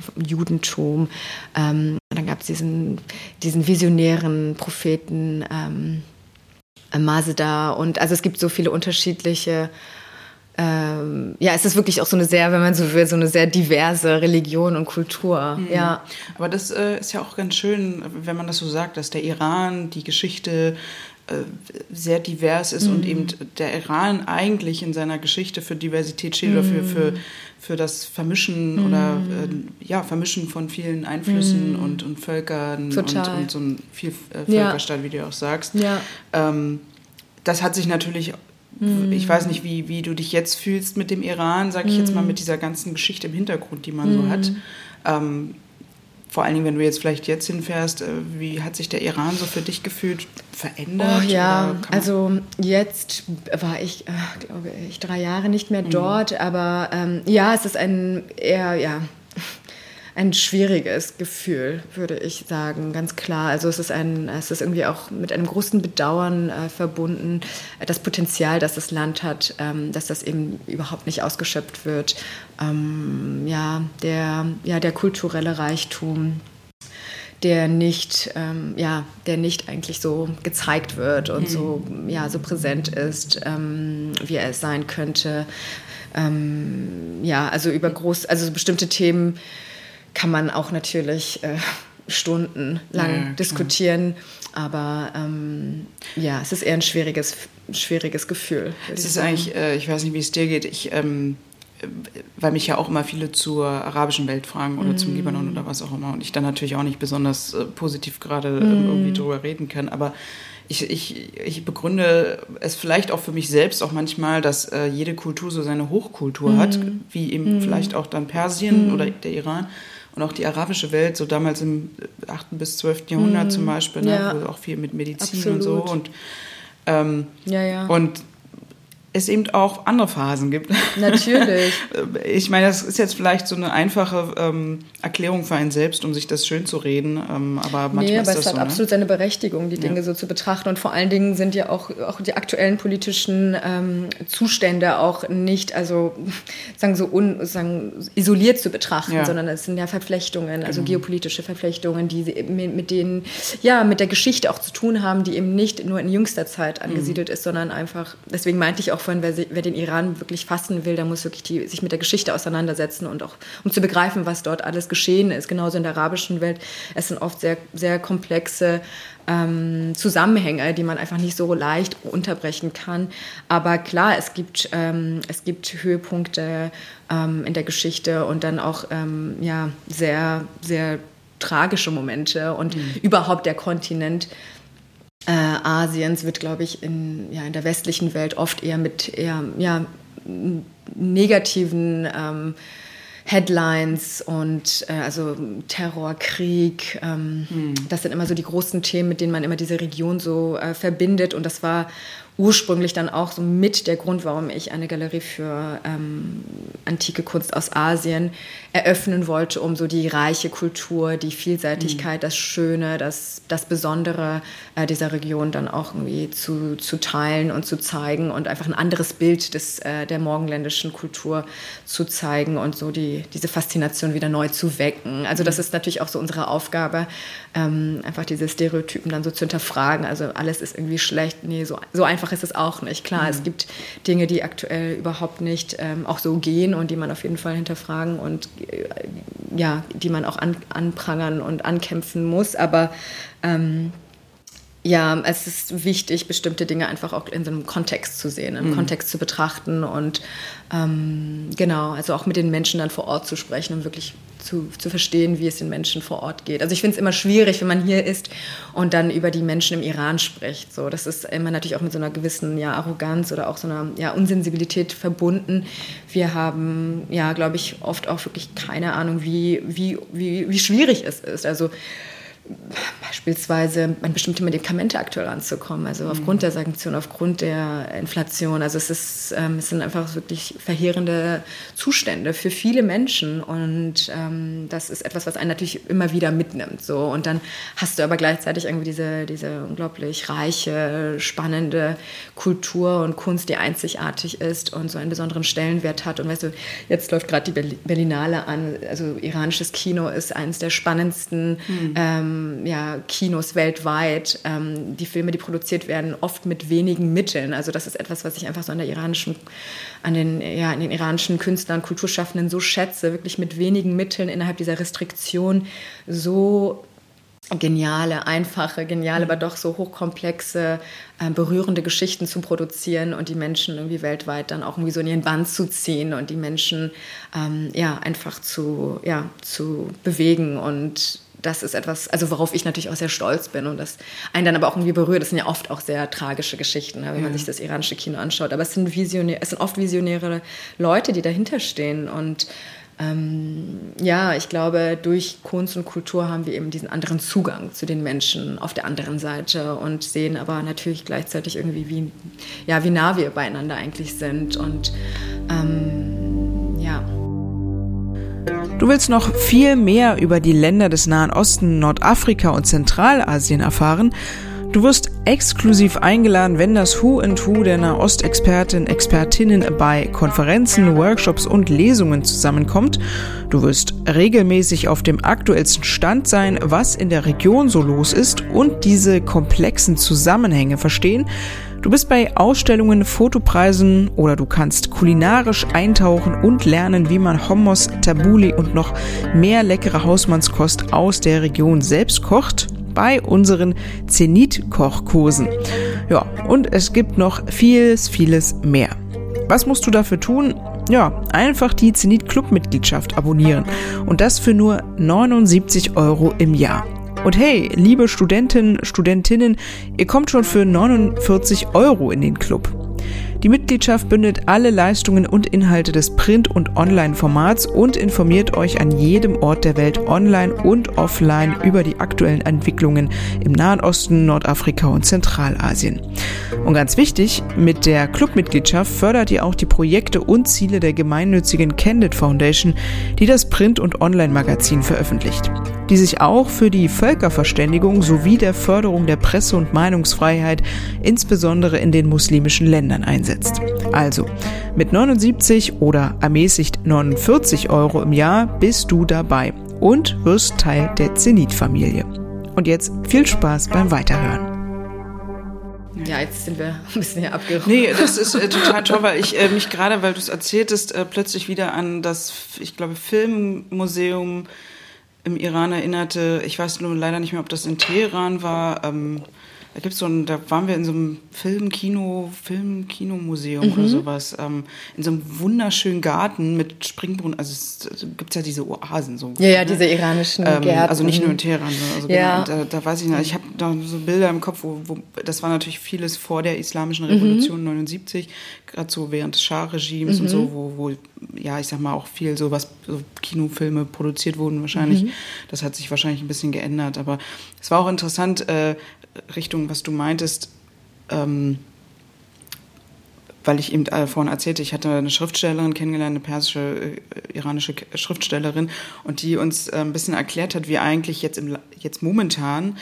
vom Judentum. Ähm, dann gab es diesen, diesen visionären Propheten ähm, Mazda und also es gibt so viele unterschiedliche ähm, ja, es ist wirklich auch so eine sehr, wenn man so will, so eine sehr diverse Religion und Kultur. Mhm. Ja. Aber das äh, ist ja auch ganz schön, wenn man das so sagt, dass der Iran die Geschichte äh, sehr divers ist mhm. und eben der Iran eigentlich in seiner Geschichte für Diversität steht mhm. oder für, mhm. für, für das Vermischen oder äh, ja, Vermischen von vielen Einflüssen mhm. und, und Völkern und, und, so ein Vielvölkerstaat, ja. wie du auch sagst. Ja. Ähm, das hat sich natürlich Mhm. Ich weiß nicht, wie, wie du dich jetzt fühlst mit dem Iran, sage ich jetzt mal, mhm. mit dieser ganzen Geschichte im Hintergrund, die man so hat. Mhm. Ähm, vor allen Dingen, wenn du jetzt vielleicht jetzt hinfährst, äh, wie hat sich der Iran so für dich gefühlt verändert? Oh, ja, also jetzt war ich, äh, glaube ich, drei Jahre nicht mehr dort, mhm. aber ähm, ja, es ist ein eher, ja, ein schwieriges Gefühl, würde ich sagen, ganz klar. Also es ist ein, es ist irgendwie auch mit einem großen Bedauern äh, verbunden, das Potenzial, das das Land hat, ähm, dass das eben überhaupt nicht ausgeschöpft wird. Ähm, ja, der, ja, der kulturelle Reichtum, der nicht, ähm, ja, der nicht eigentlich so gezeigt wird und mhm. so, ja, so präsent ist, ähm, wie er es sein könnte. Ähm, ja, also über groß, also bestimmte Themen kann man auch natürlich äh, stundenlang ja, diskutieren. Aber ähm, ja, es ist eher ein schwieriges, schwieriges Gefühl. Es ist eigentlich, äh, ich weiß nicht, wie es dir geht. Ich, ähm, weil mich ja auch immer viele zur arabischen Welt fragen oder mm. zum Libanon oder was auch immer. Und ich dann natürlich auch nicht besonders äh, positiv gerade mm. irgendwie drüber reden kann. Aber ich, ich, ich begründe es vielleicht auch für mich selbst auch manchmal, dass äh, jede Kultur so seine Hochkultur mm. hat, wie eben mm. vielleicht auch dann Persien mm. oder der Iran und auch die arabische Welt, so damals im 8. bis 12. Jahrhundert mm, zum Beispiel, ne, ja. wo auch viel mit Medizin Absolut. und so. Und, ähm, ja, ja. und es eben auch andere Phasen gibt. Natürlich. ich meine, das ist jetzt vielleicht so eine einfache ähm, Erklärung für einen selbst, um sich das schön zu reden, ähm, aber manchmal nee, aber ist das es hat so, ne? absolut seine Berechtigung, die Dinge ja. so zu betrachten und vor allen Dingen sind ja auch, auch die aktuellen politischen ähm, Zustände auch nicht, also sagen so un, sagen, isoliert zu betrachten, ja. sondern es sind ja Verflechtungen, also genau. geopolitische Verflechtungen, die mit, mit denen, ja, mit der Geschichte auch zu tun haben, die eben nicht nur in jüngster Zeit angesiedelt mhm. ist, sondern einfach, deswegen meinte ich auch vorhin, wer, wer den Iran wirklich fassen will, der muss wirklich die, sich mit der Geschichte auseinandersetzen und auch um zu begreifen, was dort alles geschehen ist. Genauso in der arabischen Welt. Es sind oft sehr, sehr komplexe ähm, Zusammenhänge, die man einfach nicht so leicht unterbrechen kann. Aber klar, es gibt, ähm, es gibt Höhepunkte ähm, in der Geschichte und dann auch ähm, ja, sehr, sehr tragische Momente und mhm. überhaupt der Kontinent äh, Asiens wird, glaube ich, in, ja, in der westlichen Welt oft eher mit eher, ja, negativen ähm, Headlines und äh, also Terror, Krieg. Ähm, hm. Das sind immer so die großen Themen, mit denen man immer diese Region so äh, verbindet. Und das war ursprünglich dann auch so mit der Grund, warum ich eine Galerie für ähm, antike Kunst aus Asien eröffnen wollte, um so die reiche Kultur, die Vielseitigkeit, mhm. das Schöne, das, das Besondere äh, dieser Region dann auch irgendwie zu, zu teilen und zu zeigen und einfach ein anderes Bild des, äh, der morgenländischen Kultur zu zeigen und so die, diese Faszination wieder neu zu wecken. Also das mhm. ist natürlich auch so unsere Aufgabe, ähm, einfach diese Stereotypen dann so zu hinterfragen. Also alles ist irgendwie schlecht. Nee, so, so einfach ist es auch nicht. Klar, mhm. es gibt Dinge, die aktuell überhaupt nicht ähm, auch so gehen und die man auf jeden Fall hinterfragen und äh, ja, die man auch an, anprangern und ankämpfen muss. Aber ähm, ja, es ist wichtig, bestimmte Dinge einfach auch in so einem Kontext zu sehen, im mhm. Kontext zu betrachten und ähm, genau, also auch mit den Menschen dann vor Ort zu sprechen, um wirklich zu, zu verstehen, wie es den Menschen vor Ort geht. Also ich finde es immer schwierig, wenn man hier ist und dann über die Menschen im Iran spricht. So, das ist immer natürlich auch mit so einer gewissen ja, Arroganz oder auch so einer ja, Unsensibilität verbunden. Wir haben, ja, glaube ich, oft auch wirklich keine Ahnung, wie, wie, wie, wie schwierig es ist. Also beispielsweise an bestimmte Medikamente aktuell anzukommen, also aufgrund der Sanktionen, aufgrund der Inflation. Also es, ist, ähm, es sind einfach wirklich verheerende Zustände für viele Menschen und ähm, das ist etwas, was einen natürlich immer wieder mitnimmt. So. Und dann hast du aber gleichzeitig irgendwie diese, diese unglaublich reiche, spannende Kultur und Kunst, die einzigartig ist und so einen besonderen Stellenwert hat. Und weißt du, jetzt läuft gerade die Berlinale an, also iranisches Kino ist eines der spannendsten mhm. ähm, ja, Kinos weltweit. Ähm, die Filme, die produziert werden, oft mit wenigen Mitteln. Also das ist etwas, was ich einfach so an der iranischen, an den, ja, an den iranischen Künstlern, Kulturschaffenden so schätze, wirklich mit wenigen Mitteln innerhalb dieser Restriktion so geniale, einfache, geniale, aber doch so hochkomplexe, äh, berührende Geschichten zu produzieren und die Menschen irgendwie weltweit dann auch irgendwie so in ihren Band zu ziehen und die Menschen ähm, ja einfach zu, ja, zu bewegen und das ist etwas, also worauf ich natürlich auch sehr stolz bin und das einen dann aber auch irgendwie berührt. Das sind ja oft auch sehr tragische Geschichten, ne, wenn man sich das iranische Kino anschaut. Aber es sind, Visionär, es sind oft visionäre Leute, die dahinter stehen und ähm, ja, ich glaube, durch Kunst und Kultur haben wir eben diesen anderen Zugang zu den Menschen auf der anderen Seite und sehen aber natürlich gleichzeitig irgendwie, wie, ja, wie nah wir beieinander eigentlich sind. Und ähm, ja. Du willst noch viel mehr über die Länder des Nahen Osten, Nordafrika und Zentralasien erfahren? Du wirst exklusiv eingeladen, wenn das Who and Who der Nahostexperten, Expertinnen bei Konferenzen, Workshops und Lesungen zusammenkommt. Du wirst regelmäßig auf dem aktuellsten Stand sein, was in der Region so los ist und diese komplexen Zusammenhänge verstehen. Du bist bei Ausstellungen, Fotopreisen oder du kannst kulinarisch eintauchen und lernen, wie man Hummus, Tabuli und noch mehr leckere Hausmannskost aus der Region selbst kocht bei unseren Zenit-Kochkursen. Ja, und es gibt noch vieles, vieles mehr. Was musst du dafür tun? Ja, einfach die Zenit Club Mitgliedschaft abonnieren und das für nur 79 Euro im Jahr. Und hey, liebe Studentinnen, Studentinnen, ihr kommt schon für 49 Euro in den Club. Die Mitgliedschaft bündelt alle Leistungen und Inhalte des Print- und Online-Formats und informiert euch an jedem Ort der Welt online und offline über die aktuellen Entwicklungen im Nahen Osten, Nordafrika und Zentralasien. Und ganz wichtig, mit der Clubmitgliedschaft fördert ihr auch die Projekte und Ziele der gemeinnützigen Candid Foundation, die das Print- und Online-Magazin veröffentlicht, die sich auch für die Völkerverständigung sowie der Förderung der Presse- und Meinungsfreiheit, insbesondere in den muslimischen Ländern einsetzt. Also, mit 79 oder ermäßigt 49 Euro im Jahr bist du dabei und wirst Teil der Zenit-Familie. Und jetzt viel Spaß beim Weiterhören. Ja, jetzt sind wir ein bisschen hier abgerufen. Nee, das ist äh, total toll, weil ich äh, mich gerade, weil du es erzähltest, äh, plötzlich wieder an das, ich glaube, Filmmuseum im Iran erinnerte. Ich weiß nur leider nicht mehr, ob das in Teheran war. Ähm, da gibt's so ein, da waren wir in so einem Film, Kino, Film, Kinomuseum mhm. oder sowas, ähm, in so einem wunderschönen Garten mit Springbrunnen, also es, es gibt ja diese Oasen so. Ja, ja, ne? diese iranischen ähm, Gärten. Also nicht nur in Teheran, also ja. Genau, da, da weiß ich noch, ich habe da so Bilder im Kopf, wo, wo das war natürlich vieles vor der islamischen Revolution mhm. 79, gerade so während des Schah-Regimes mhm. und so, wo, wo, ja, ich sag mal, auch viel so was, so Kinofilme produziert wurden wahrscheinlich. Mhm. Das hat sich wahrscheinlich ein bisschen geändert, aber es war auch interessant, äh, Richtung, was du meintest, ähm, weil ich eben äh, vorhin erzählte, ich hatte eine Schriftstellerin kennengelernt, eine persische, äh, iranische Schriftstellerin, und die uns äh, ein bisschen erklärt hat, wie eigentlich jetzt, im, jetzt momentan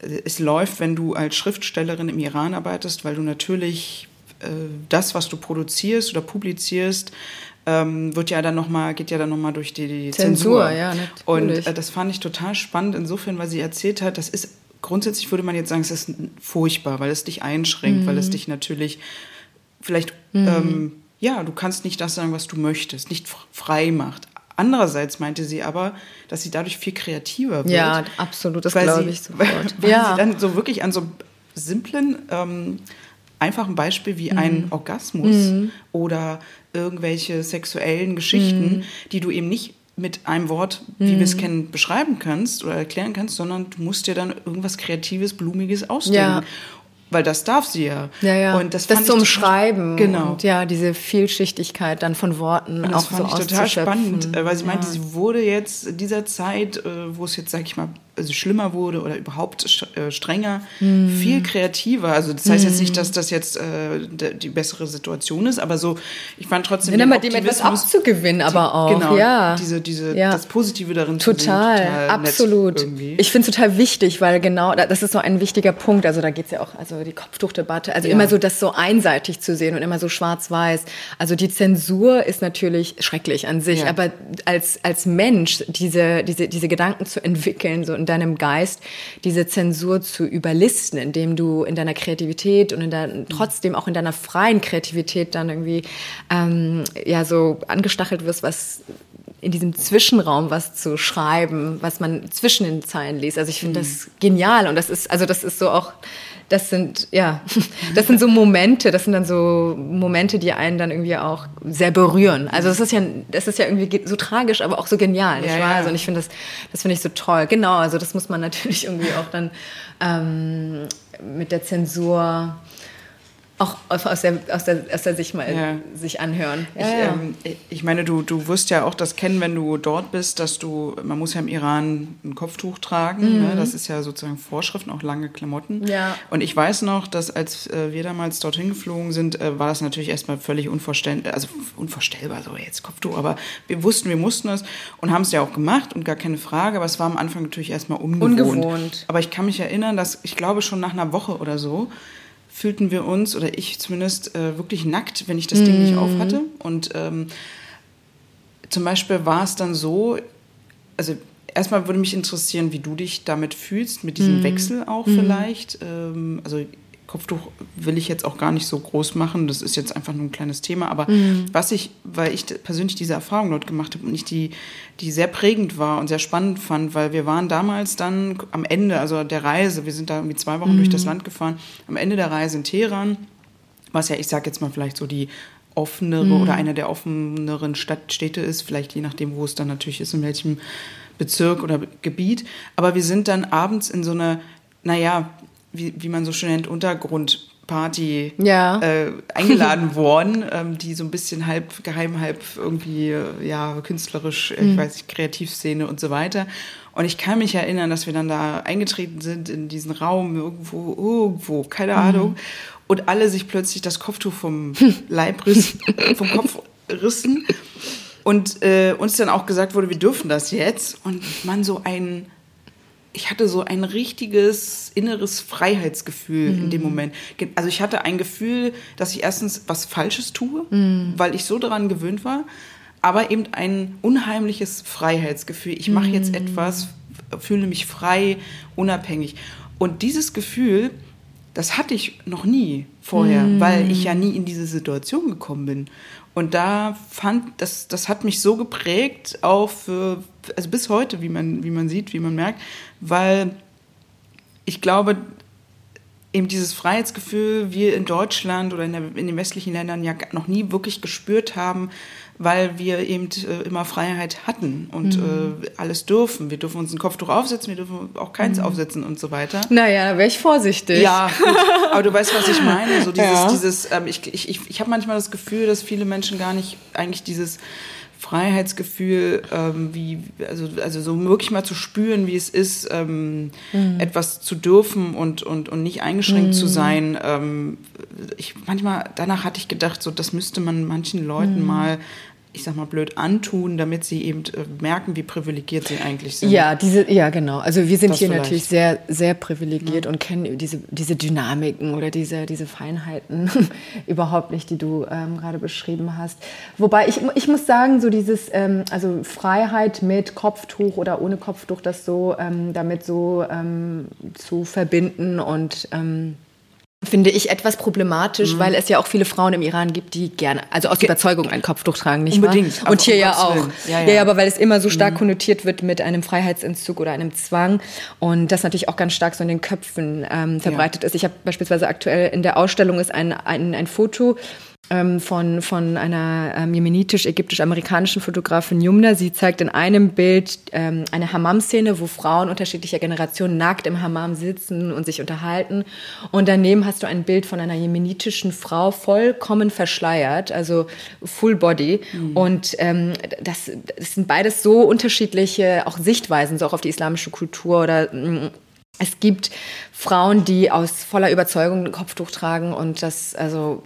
äh, es läuft, wenn du als Schriftstellerin im Iran arbeitest, weil du natürlich äh, das, was du produzierst oder publizierst, ähm, wird ja dann noch mal, geht ja dann nochmal durch die, die Zensur. Zensur. Ja, natürlich. Und äh, das fand ich total spannend insofern, weil sie erzählt hat, das ist grundsätzlich würde man jetzt sagen, es ist furchtbar, weil es dich einschränkt, mhm. weil es dich natürlich vielleicht, mhm. ähm, ja, du kannst nicht das sagen, was du möchtest, nicht frei macht. Andererseits meinte sie aber, dass sie dadurch viel kreativer wird. Ja, absolut, das glaube ich sofort. Weil, weil ja. sie dann so wirklich an so simplen, ähm, einfachen Beispiel wie mhm. ein Orgasmus mhm. oder irgendwelche sexuellen Geschichten, mhm. die du eben nicht mit einem Wort, wie mhm. wir es kennen, beschreiben kannst oder erklären kannst, sondern du musst dir dann irgendwas Kreatives, Blumiges ausdenken. Ja. Weil das darf sie ja. Ja, ja. Und das, das zum Schreiben. Genau. Und ja, diese Vielschichtigkeit dann von Worten und das auch fand so ich total spannend, äh, weil sie meinte, sie wurde jetzt in dieser Zeit, äh, wo es jetzt, sag ich mal, also schlimmer wurde oder überhaupt äh, strenger, mm. viel kreativer. Also das heißt mm. jetzt nicht, dass das jetzt äh, die bessere Situation ist, aber so, ich fand trotzdem ja, dem etwas abzugewinnen, aber auch. Genau, ja. diese, diese, ja. das Positive darin total, zu sehen. Total, absolut. Ich finde es total wichtig, weil genau, das ist so ein wichtiger Punkt. Also da geht es ja auch, also die Kopftuchdebatte, also ja. immer so das so einseitig zu sehen und immer so schwarz-weiß. Also die Zensur ist natürlich schrecklich an sich, aber als, als Mensch diese, diese, diese Gedanken zu entwickeln, so in deinem Geist, diese Zensur zu überlisten, indem du in deiner Kreativität und in der, trotzdem auch in deiner freien Kreativität dann irgendwie ähm, ja so angestachelt wirst, was in diesem Zwischenraum was zu schreiben, was man zwischen den Zeilen liest. Also ich finde mhm. das genial und das ist, also das ist so auch das sind, ja, das sind so Momente, das sind dann so Momente, die einen dann irgendwie auch sehr berühren. Also das ist ja, das ist ja irgendwie so tragisch, aber auch so genial, nicht ja, wahr? Ja. Also und ich finde das, das finde ich so toll. Genau, also das muss man natürlich irgendwie auch dann ähm, mit der Zensur auch aus der, aus der, aus der Sicht mal ja. sich anhören. Ich. Ähm, ich, meine, du, du wirst ja auch das kennen, wenn du dort bist, dass du, man muss ja im Iran ein Kopftuch tragen. Ne? Mhm. Ne? Das ist ja sozusagen Vorschriften, auch lange Klamotten. Ja. Und ich weiß noch, dass als äh, wir damals dorthin geflogen sind, äh, war das natürlich erstmal völlig unvorstellbar, also unvorstellbar, so jetzt Kopftuch, aber wir wussten, wir mussten es und haben es ja auch gemacht und gar keine Frage, aber es war am Anfang natürlich erstmal ungewohnt. ungewohnt. Aber ich kann mich erinnern, dass ich glaube schon nach einer Woche oder so, fühlten wir uns, oder ich zumindest, äh, wirklich nackt, wenn ich das mhm. Ding nicht auf hatte. Und ähm, zum Beispiel war es dann so, also erstmal würde mich interessieren, wie du dich damit fühlst, mit diesem mhm. Wechsel auch mhm. vielleicht. Ähm, also Kopftuch will ich jetzt auch gar nicht so groß machen. Das ist jetzt einfach nur ein kleines Thema. Aber mhm. was ich, weil ich persönlich diese Erfahrung dort gemacht habe und ich die, die sehr prägend war und sehr spannend fand, weil wir waren damals dann am Ende, also der Reise, wir sind da irgendwie zwei Wochen mhm. durch das Land gefahren, am Ende der Reise in Teheran, was ja, ich sag jetzt mal vielleicht so die offenere mhm. oder eine der offeneren Stadtstädte ist, vielleicht je nachdem, wo es dann natürlich ist, in welchem Bezirk oder Gebiet. Aber wir sind dann abends in so eine, naja, wie, wie man so schön nennt, Untergrundparty ja. äh, eingeladen worden, ähm, die so ein bisschen halb geheim, halb irgendwie, äh, ja, künstlerisch, mhm. ich weiß nicht, Kreativszene und so weiter. Und ich kann mich erinnern, dass wir dann da eingetreten sind in diesen Raum, irgendwo, irgendwo, keine mhm. Ahnung, und alle sich plötzlich das Kopftuch vom Leib riss, vom Kopf rissen. Und äh, uns dann auch gesagt wurde, wir dürfen das jetzt. Und man so ein ich hatte so ein richtiges inneres Freiheitsgefühl mhm. in dem mhm. Moment. Also ich hatte ein Gefühl, dass ich erstens was Falsches tue, mhm. weil ich so daran gewöhnt war, aber eben ein unheimliches Freiheitsgefühl. Ich mache jetzt mhm. etwas, fühle mich frei, unabhängig. Und dieses Gefühl, das hatte ich noch nie vorher, mhm. weil ich ja nie in diese Situation gekommen bin. Und da fand, das, das hat mich so geprägt, auch für, also bis heute, wie man, wie man sieht, wie man merkt, weil ich glaube, eben dieses Freiheitsgefühl wir in Deutschland oder in, der, in den westlichen Ländern ja noch nie wirklich gespürt haben, weil wir eben äh, immer Freiheit hatten und mhm. äh, alles dürfen. Wir dürfen uns ein Kopftuch aufsetzen, wir dürfen auch keins mhm. aufsetzen und so weiter. Naja, da wäre ich vorsichtig. Ja, gut. aber du weißt, was ich meine. So dieses, ja. dieses ähm, ich ich, ich, ich habe manchmal das Gefühl, dass viele Menschen gar nicht eigentlich dieses Freiheitsgefühl, ähm, wie, also, also so wirklich mal zu spüren, wie es ist, ähm, mhm. etwas zu dürfen und, und, und nicht eingeschränkt mhm. zu sein. Ähm, ich, manchmal, danach hatte ich gedacht, so, das müsste man manchen Leuten mhm. mal ich sag mal blöd antun, damit sie eben äh, merken, wie privilegiert sie eigentlich sind. Ja, diese, ja, genau. Also wir sind das hier vielleicht. natürlich sehr, sehr privilegiert ja. und kennen diese, diese Dynamiken oder diese, diese Feinheiten überhaupt nicht, die du ähm, gerade beschrieben hast. Wobei ich, ich muss sagen, so dieses, ähm, also Freiheit mit Kopftuch oder ohne Kopftuch, das so ähm, damit so ähm, zu verbinden und ähm, finde ich etwas problematisch, mhm. weil es ja auch viele Frauen im Iran gibt, die gerne, also aus Ge Überzeugung ein Kopftuch tragen, nicht Unbedingt, wahr? Und hier ja auch. Ja ja. ja, aber weil es immer so stark mhm. konnotiert wird mit einem Freiheitsentzug oder einem Zwang und das natürlich auch ganz stark so in den Köpfen ähm, verbreitet ja. ist. Ich habe beispielsweise aktuell in der Ausstellung ist ein, ein, ein Foto, ähm, von, von einer ähm, jemenitisch-ägyptisch-amerikanischen Fotografin Jumna. Sie zeigt in einem Bild ähm, eine Hammam-Szene, wo Frauen unterschiedlicher Generationen nackt im Hammam sitzen und sich unterhalten. Und daneben hast du ein Bild von einer jemenitischen Frau vollkommen verschleiert, also Full Body. Mhm. Und ähm, das, das sind beides so unterschiedliche auch Sichtweisen, so auch auf die islamische Kultur oder mm, es gibt Frauen, die aus voller Überzeugung ein Kopftuch tragen und das also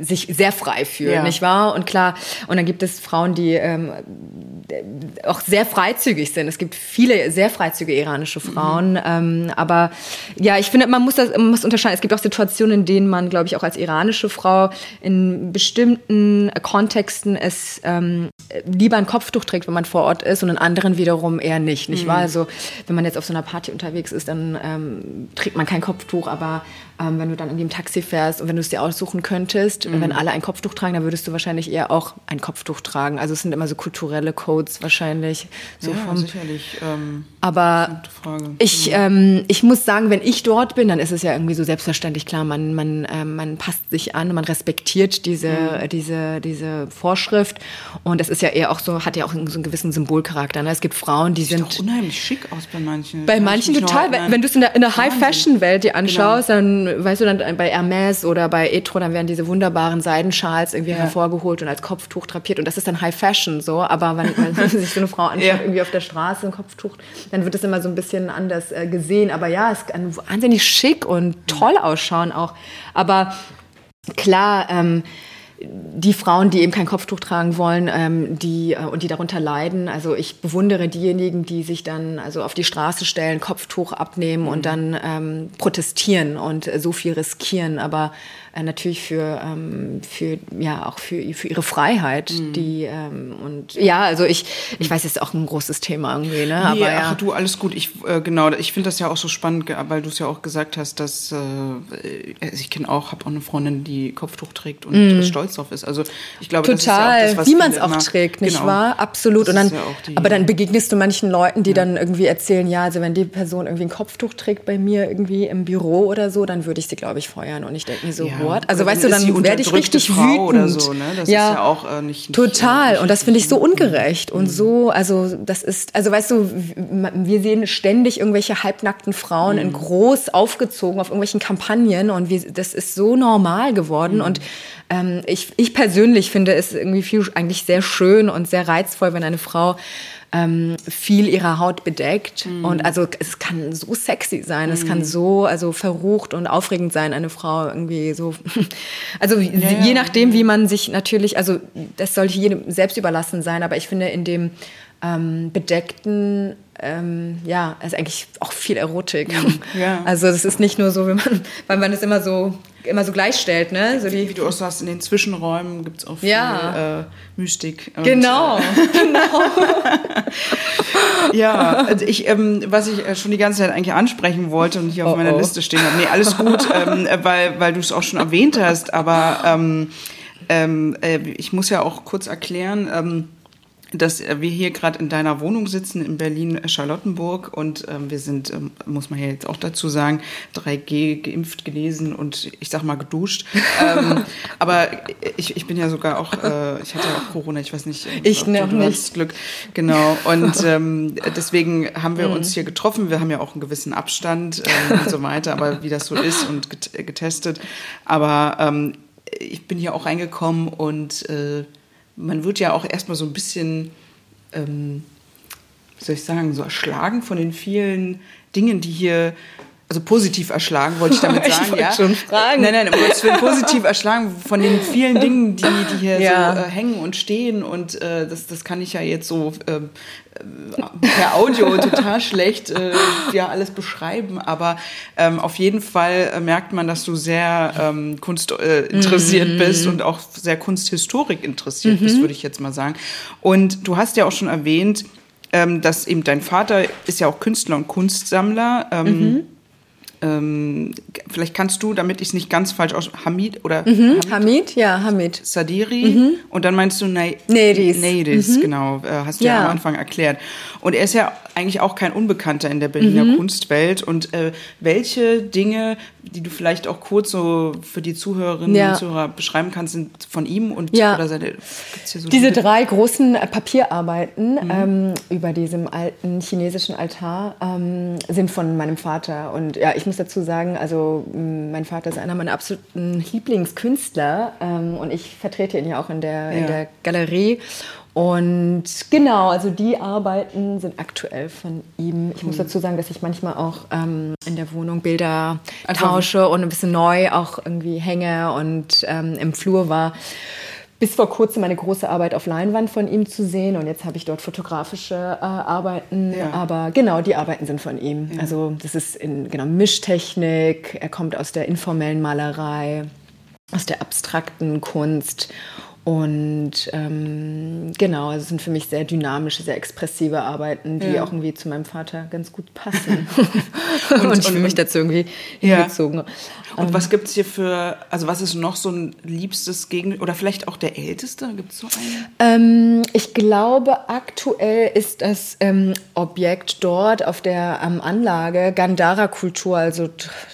sich sehr frei fühlen, ja. nicht wahr? Und klar, und dann gibt es Frauen, die ähm, auch sehr freizügig sind. Es gibt viele sehr freizügige iranische Frauen, mhm. ähm, aber ja, ich finde, man muss das man muss unterscheiden. Es gibt auch Situationen, in denen man, glaube ich, auch als iranische Frau in bestimmten Kontexten es ähm, lieber ein Kopftuch trägt, wenn man vor Ort ist, und in anderen wiederum eher nicht, nicht mhm. wahr? Also wenn man jetzt auf so einer Party unterwegs ist, dann ähm, trägt man kein Kopftuch, aber ähm, wenn du dann in dem Taxi fährst und wenn du es dir aussuchen könntest, mhm. wenn alle ein Kopftuch tragen, dann würdest du wahrscheinlich eher auch ein Kopftuch tragen. Also es sind immer so kulturelle Codes wahrscheinlich. So ja, vom, sicherlich. Ähm, aber ich, ähm, ich muss sagen, wenn ich dort bin, dann ist es ja irgendwie so selbstverständlich klar, man, man, äh, man passt sich an, man respektiert diese, mhm. diese, diese Vorschrift und es ist ja eher auch so, hat ja auch so einen gewissen Symbolcharakter. Ne? Es gibt Frauen, die Sieht sind... Doch unheimlich schick aus bei manchen. Bei manchen total. Wenn, wenn du es in der, in der High-Fashion-Welt dir anschaust, genau. dann weißt du, dann bei Hermes oder bei Etro, dann werden diese wunderbaren Seidenschals irgendwie ja. hervorgeholt und als Kopftuch drapiert. Und das ist dann High Fashion so. Aber wenn, wenn sich so eine Frau anschaut, ja. irgendwie auf der Straße ein Kopftuch, dann wird es immer so ein bisschen anders äh, gesehen. Aber ja, es kann wahnsinnig schick und toll ausschauen auch. Aber klar, ähm, die Frauen, die eben kein Kopftuch tragen wollen, ähm, die äh, und die darunter leiden. Also ich bewundere diejenigen, die sich dann also auf die Straße stellen, Kopftuch abnehmen mhm. und dann ähm, protestieren und äh, so viel riskieren. Aber äh, natürlich für, ähm, für ja auch für, für ihre Freiheit. Mhm. Die ähm, und ja, also ich, ich weiß, es ist auch ein großes Thema irgendwie, ne? Nee, Aber ja. ach du, alles gut. Ich äh, genau, ich finde das ja auch so spannend, weil du es ja auch gesagt hast, dass äh, also ich kenne auch, habe auch eine Freundin, die Kopftuch trägt und mhm. stolz drauf ist. Also ich glaube, total, das ist ja auch das, wie man es auch trägt, nicht genau. wahr? Absolut. und dann, ja aber dann begegnest du manchen Leuten, die ja. dann irgendwie erzählen, ja, also wenn die Person irgendwie ein Kopftuch trägt bei mir irgendwie im Büro oder so, dann würde ich sie, glaube ich, feuern. Und ich denke mir so, ja. Wort. Also weißt du, dann werde ich richtig Frau wütend. Oder so, ne? Das ja, ist ja auch äh, nicht, nicht total. Nicht und das finde ich so ungerecht und mhm. so. Also das ist, also weißt du, wir sehen ständig irgendwelche halbnackten Frauen mhm. in groß aufgezogen auf irgendwelchen Kampagnen und wir, das ist so normal geworden mhm. und ähm, ich, ich persönlich finde es irgendwie viel, eigentlich sehr schön und sehr reizvoll, wenn eine Frau ähm, viel ihrer Haut bedeckt. Mhm. Und also es kann so sexy sein, mhm. es kann mhm. so also verrucht und aufregend sein, eine Frau irgendwie so. Also ja, je ja. nachdem, wie man sich natürlich, also das sollte jedem selbst überlassen sein, aber ich finde in dem ähm, bedeckten ähm, ja, ist eigentlich auch viel Erotik. Ja. Also das ist nicht nur so, wenn man, weil man es immer so immer so gleichstellt, ne? So die, wie du auch sagst, in den Zwischenräumen gibt es auch viel ja. äh, Mystik. Genau, äh, genau. ja, also ich, ähm, was ich äh, schon die ganze Zeit eigentlich ansprechen wollte und hier auf oh, meiner oh. Liste stehen habe, nee, alles gut, ähm, weil, weil du es auch schon erwähnt hast, aber ähm, ähm, äh, ich muss ja auch kurz erklären, ähm, dass wir hier gerade in deiner Wohnung sitzen in Berlin-Charlottenburg und ähm, wir sind, ähm, muss man ja jetzt auch dazu sagen, 3G geimpft, gelesen und ich sag mal geduscht. ähm, aber ich, ich bin ja sogar auch, äh, ich hatte ja auch Corona, ich weiß nicht. Ich noch du nicht. Glück. Genau. Und ähm, deswegen haben wir uns hier getroffen. Wir haben ja auch einen gewissen Abstand ähm, und so weiter, aber wie das so ist und getestet. Aber ähm, ich bin hier auch reingekommen und äh, man wird ja auch erstmal so ein bisschen, ähm, wie soll ich sagen, so erschlagen von den vielen Dingen, die hier, also positiv erschlagen, wollte ich damit sagen, ich ja. schon fragen. Nein, nein, um Gottes Willen, positiv erschlagen von den vielen Dingen, die, die hier Ja. so äh, hängen und stehen und äh, das, das kann ich ja jetzt so ähm, äh, per Audio total schlecht äh, ja alles beschreiben, aber ähm, auf jeden Fall äh, merkt man, dass du sehr ähm, Kunst äh, interessiert bist und auch sehr Kunsthistorik interessiert bist, würde ich jetzt mal sagen. Und du hast ja auch schon erwähnt, ähm, dass eben dein Vater ist ja auch Künstler und Kunstsammler. Ähm, ähm, vielleicht kannst du, damit ich es nicht ganz falsch aus, Hamid oder Hamid Hamid? Ja, Hamid. Sadiri und dann meinst du Na Nedis. Nedis, genau, äh, hast du ja. Ja. am Anfang erklärt. Und er ist ja eigentlich auch kein Unbekannter in der Berliner Kunstwelt. Und äh, welche Dinge, die du vielleicht auch kurz so für die Zuhörerinnen Ja. und Zuhörer beschreiben kannst, sind von ihm und Ja. oder seine, so Diese die- drei großen Papierarbeiten ähm, über diesem alten chinesischen Altar ähm, sind von meinem Vater. Und ja, ich muss dazu sagen, also mh, mein Vater ist einer meiner absoluten Lieblingskünstler ähm, und ich vertrete ihn ja auch in der, in Ja. der Galerie. Und genau, also die Arbeiten sind aktuell von ihm. Ich muss dazu sagen, dass ich manchmal auch ähm, in der Wohnung Bilder tausche und ein bisschen neu auch irgendwie hänge und ähm, im Flur war bis vor kurzem eine große Arbeit auf Leinwand von ihm zu sehen und jetzt habe ich dort fotografische äh, Arbeiten. Ja. Aber genau, die Arbeiten sind von ihm. Also das ist in genau Mischtechnik. Er kommt aus der informellen Malerei, aus der abstrakten Kunst. Und ähm, genau, also es sind für mich sehr dynamische, sehr expressive Arbeiten, die Ja. auch irgendwie zu meinem Vater ganz gut passen. und, ich fühle mich dazu irgendwie Ja. hingezogen. Und was gibt's hier für, also was ist noch so ein liebstes Gegen, oder vielleicht auch der älteste? Gibt's so einen? Ähm, ich glaube, aktuell ist das ähm, Objekt dort auf der ähm, Anlage Gandhara-Kultur, also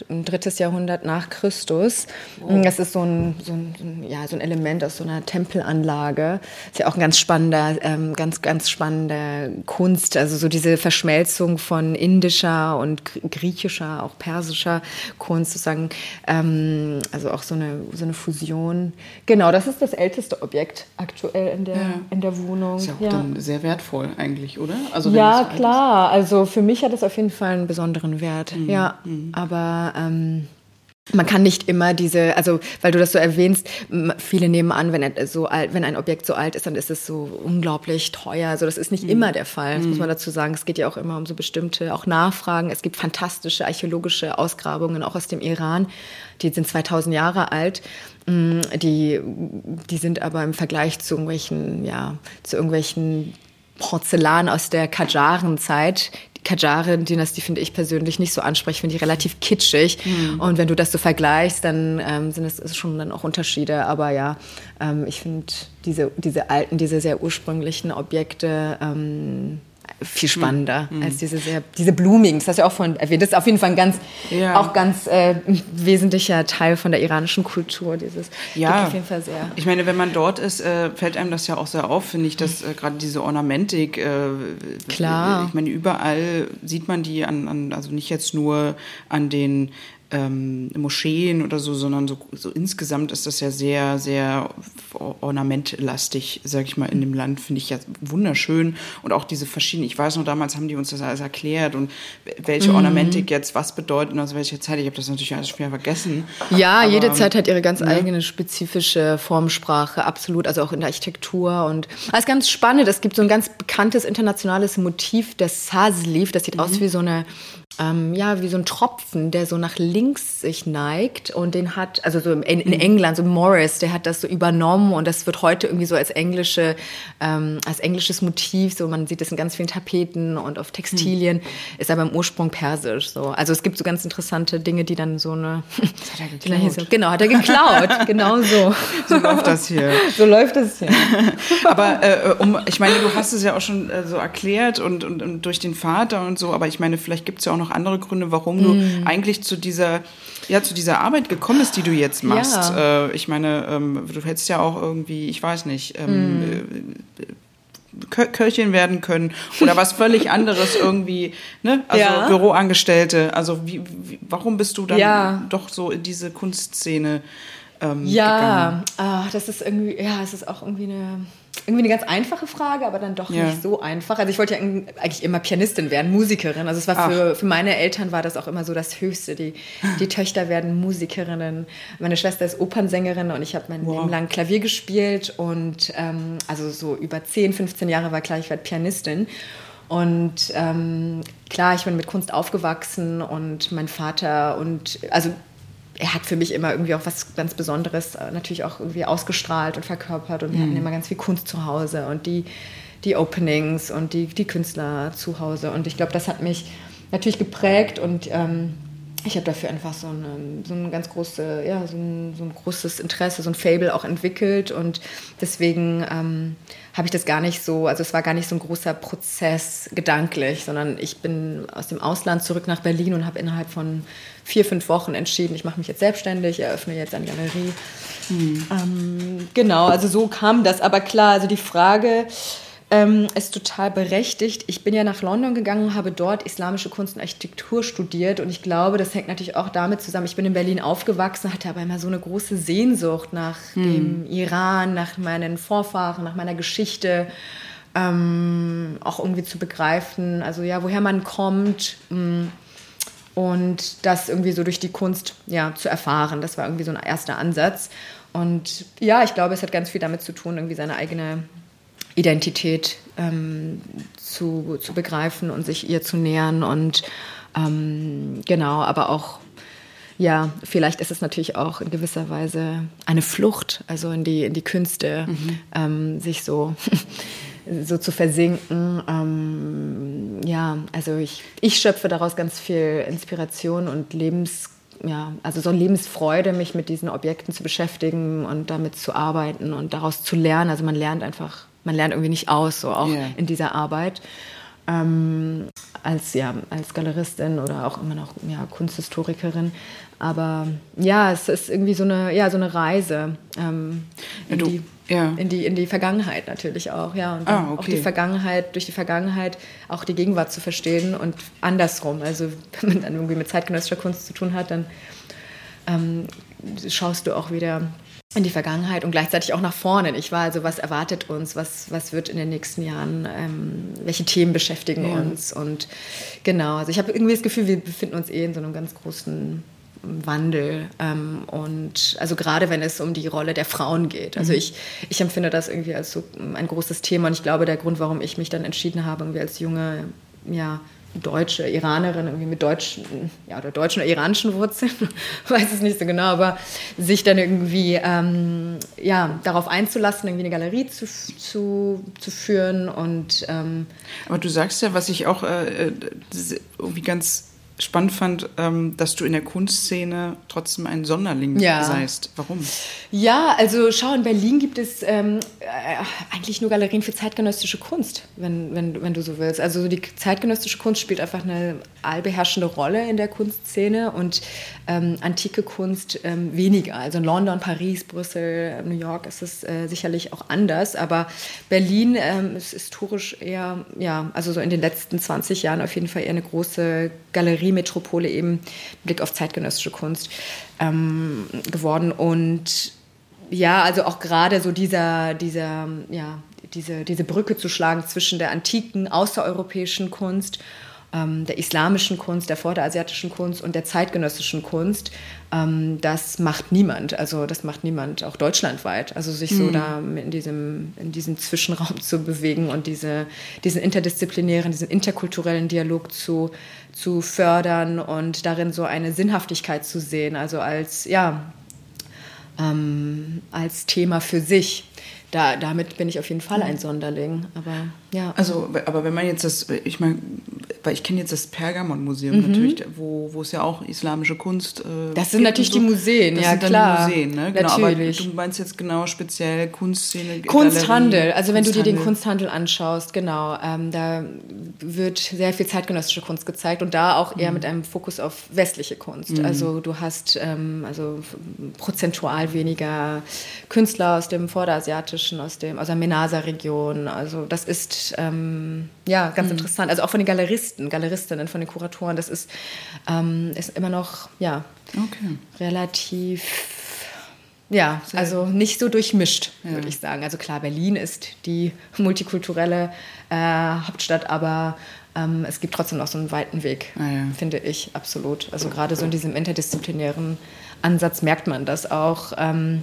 ein drittes Jahrhundert nach Christus. Das ist so ein, so, ein, ja, so ein Element aus so einer Tempelanlage. Ist ja auch ein ganz spannender, ähm, ganz, ganz spannende Kunst. Also so diese Verschmelzung von indischer und gr- griechischer, auch persischer Kunst sozusagen. Ähm, also auch so eine, so eine Fusion. Genau, das ist das älteste Objekt aktuell in der, Ja. in der Wohnung. Ist ja auch Ja. dann sehr wertvoll eigentlich, oder? Also Ja, das so alt ist. klar. Also für mich hat es auf jeden Fall einen besonderen Wert. Mhm, Ja, aber ähm, man kann nicht immer diese, also weil du das so erwähnst, viele nehmen an, wenn, so alt, wenn ein Objekt so alt ist, dann ist es so unglaublich teuer. Also das ist Mhm. nicht immer der Fall. Das muss man dazu sagen. Es geht ja auch immer um so bestimmte, auch Nachfragen. Es gibt fantastische archäologische Ausgrabungen, auch aus dem Iran. Die sind 2000 Jahre alt. Mm, Die, die sind aber im Vergleich zu irgendwelchen, ja, zu irgendwelchen Porzellan aus der Kajaren-Zeit. Die Kajaren-Dynastie finde ich persönlich nicht so ansprechend, finde ich relativ kitschig. Und wenn du das so vergleichst, dann ähm, sind es schon dann auch Unterschiede. Aber ja, ähm, ich finde diese, diese alten, diese sehr ursprünglichen Objekte ähm, viel spannender als diese sehr, diese blumigen. Das hast du ja auch vorhin erwähnt. Das ist auf jeden Fall ein ganz, Ja. auch ganz äh, wesentlicher Teil von der iranischen Kultur. Dieses Ja, auf jeden Fall sehr. Ich meine, wenn man dort ist, äh, fällt einem das ja auch sehr auf, finde ich, dass äh, gerade diese Ornamentik, äh, Klar. ich meine, überall sieht man die an, an also nicht jetzt nur an den ähm, Moscheen oder so, sondern so, so insgesamt ist das ja sehr, sehr ornamentlastig, sag ich mal, in dem Land, finde ich ja wunderschön. Und auch diese verschiedenen, ich weiß noch, damals haben die uns das alles erklärt und welche Ornamentik jetzt was bedeutet und aus welcher Zeit. Ich habe das natürlich alles schwer vergessen. Ja, Aber, jede Zeit hat ihre ganz ne? eigene spezifische Formsprache, absolut, also auch in der Architektur und ist ganz spannend. Es gibt so ein ganz bekanntes internationales Motiv, das Saz-Leaf, das sieht Mhm. aus wie so eine ähm, ja, wie so ein Tropfen, der so nach links sich neigt und den hat, also so in, in England, so Morris, der hat das so übernommen und das wird heute irgendwie so als englische, ähm, als englisches Motiv, so man sieht das in ganz vielen Tapeten und auf Textilien, mhm. ist aber im Ursprung persisch, so. Also es gibt so ganz interessante Dinge, die dann so eine, das hat er geklaut. So, genau, hat er geklaut, genau so. So läuft das hier. So läuft das hier. aber äh, um, ich meine, du hast es ja auch schon äh, so erklärt und, und, und durch den Vater und so, aber ich meine, vielleicht gibt es ja auch noch andere Gründe, warum mm. du eigentlich zu dieser, ja, zu dieser Arbeit gekommen bist, die du jetzt machst. Ja. Äh, ich meine, ähm, du hättest ja auch irgendwie, ich weiß nicht, ähm, mm. Köchin werden können oder was völlig anderes irgendwie, ne? Also ja. Büroangestellte. Also wie, wie, warum bist du dann ja. doch so in diese Kunstszene ähm, ja, gegangen? Ja, das ist irgendwie, ja, es ist auch irgendwie eine irgendwie eine ganz einfache Frage, aber dann doch ja. nicht so einfach. Also ich wollte ja eigentlich immer Pianistin werden, Musikerin. Also es war für, für meine Eltern war das auch immer so das Höchste. Die, die Töchter werden Musikerinnen. Meine Schwester ist Opernsängerin und ich habe mein wow. Leben lang Klavier gespielt und ähm, also so über 10, 15 Jahre war klar, ich werde Pianistin. Und ähm, klar, ich bin mit Kunst aufgewachsen und mein Vater und also er hat für mich immer irgendwie auch was ganz Besonderes äh, natürlich auch irgendwie ausgestrahlt und verkörpert und wir hatten mhm. immer ganz viel Kunst zu Hause und die, die Openings und die, die Künstler zu Hause und ich glaube, das hat mich natürlich geprägt und ähm, ich habe dafür einfach so, eine, so ein ganz große, ja, so ein, so ein, großes Interesse, so ein Fable auch entwickelt und deswegen ähm, habe ich das gar nicht so, also es war gar nicht so ein großer Prozess gedanklich, sondern ich bin aus dem Ausland zurück nach Berlin und habe innerhalb von vier, fünf Wochen entschieden, ich mache mich jetzt selbstständig, eröffne jetzt eine Galerie. Hm. Ähm, genau, also so kam das. Aber klar, also die Frage ähm, ist total berechtigt. Ich bin ja nach London gegangen, habe dort islamische Kunst und Architektur studiert und ich glaube, das hängt natürlich auch damit zusammen. Ich bin in Berlin aufgewachsen, hatte aber immer so eine große Sehnsucht nach hm. dem Iran, nach meinen Vorfahren, nach meiner Geschichte. Ähm, auch irgendwie zu begreifen, also ja, woher man kommt. Mh hm und das irgendwie so durch die Kunst ja, zu erfahren. Das war irgendwie so ein erster Ansatz. Und ja, ich glaube, es hat ganz viel damit zu tun, irgendwie seine eigene Identität ähm, zu, zu begreifen und sich ihr zu nähern. Und ähm, genau, aber auch, ja, vielleicht ist es natürlich auch in gewisser Weise eine Flucht, also in die, in die Künste, mhm. ähm, sich so so zu versinken. Ähm, ja, also ich, ich schöpfe daraus ganz viel Inspiration und Lebens, ja, also so Lebensfreude, mich mit diesen Objekten zu beschäftigen und damit zu arbeiten und daraus zu lernen. Also man lernt einfach, man lernt irgendwie nicht aus, so auch yeah. in dieser Arbeit. Ähm, als, ja, als Galeristin oder auch immer noch ja, Kunsthistorikerin. Aber ja, es ist irgendwie so eine, ja, so eine Reise. Ähm, ja, du, ja. in, die, in die Vergangenheit natürlich auch, ja. Und ah, okay. auch die Vergangenheit, durch die Vergangenheit auch die Gegenwart zu verstehen und andersrum. Also wenn man dann irgendwie mit zeitgenössischer Kunst zu tun hat, dann ähm, schaust du auch wieder in die Vergangenheit und gleichzeitig auch nach vorne. Ich war also, was erwartet uns, was, was wird in den nächsten Jahren, ähm, welche Themen beschäftigen ja. uns und genau. Also ich habe irgendwie das Gefühl, wir befinden uns eh in so einem ganz großen Wandel ähm, und also gerade wenn es um die Rolle der Frauen geht. Also mhm. ich, ich empfinde das irgendwie als so ein großes Thema und ich glaube, der Grund, warum ich mich dann entschieden habe, irgendwie als junge, ja, deutsche Iranerin irgendwie mit deutschen, ja, oder deutschen oder iranischen Wurzeln, weiß es nicht so genau, aber sich dann irgendwie ähm, ja, darauf einzulassen, irgendwie eine Galerie zu, zu, zu führen und ähm, Aber du sagst ja, was ich auch äh, äh irgendwie ganz spannend fand, ähm, dass du in der Kunstszene trotzdem ein Sonderling ja. seist. Warum? Ja, also schau, in Berlin gibt es ähm, äh, eigentlich nur Galerien für zeitgenössische Kunst, wenn, wenn, wenn du so willst. Also die zeitgenössische Kunst spielt einfach eine allbeherrschende Rolle in der Kunstszene und ähm, antike Kunst ähm, weniger. Also in London, Paris, Brüssel, New York ist es äh, sicherlich auch anders, aber Berlin ähm, ist historisch eher, ja, also so in den letzten 20 Jahren auf jeden Fall eher eine große Galerie Metropole eben Blick auf zeitgenössische Kunst ähm, geworden. Und ja, also auch gerade so dieser, dieser, ja, diese, diese Brücke zu schlagen zwischen der antiken, außereuropäischen Kunst ähm, der islamischen Kunst, der vorderasiatischen Kunst und der zeitgenössischen Kunst, ähm, das macht niemand. Also das macht niemand, auch deutschlandweit. Also sich so mhm. da in diesem, in diesem Zwischenraum zu bewegen und diese, diesen interdisziplinären, diesen interkulturellen Dialog zu, zu fördern und darin so eine Sinnhaftigkeit zu sehen. Also als, ja, ähm, als Thema für sich da, damit bin ich auf jeden Fall ein Sonderling. Aber ja. Also, aber wenn man jetzt das, ich meine, weil ich kenne jetzt das Pergamon-Museum mhm. natürlich, wo, wo es ja auch islamische Kunst. Äh, das sind natürlich so. die Museen, das ja sind klar. Dann die Museen, ne? Genau, natürlich. Aber du meinst jetzt genau speziell Kunstszene. Kunsthandel, Galerie, also wenn Kunsthandel. du dir den Kunsthandel anschaust, genau, ähm, da wird sehr viel zeitgenössische Kunst gezeigt und da auch eher mhm. mit einem Fokus auf westliche Kunst. Mhm. Also du hast ähm, also prozentual weniger Künstler aus dem Vorderasiatischen aus, dem, aus der Menasa-Region. Also das ist ähm, ja ganz mhm. interessant. Also auch von den Galeristen, Galeristinnen, von den Kuratoren. Das ist, ähm, ist immer noch ja, okay. relativ ja, also nicht so durchmischt, ja. würde ich sagen. Also klar, Berlin ist die multikulturelle äh, Hauptstadt, aber ähm, es gibt trotzdem noch so einen weiten Weg, ah, ja. finde ich, absolut. Also gerade so in diesem interdisziplinären Ansatz merkt man das auch. Ähm,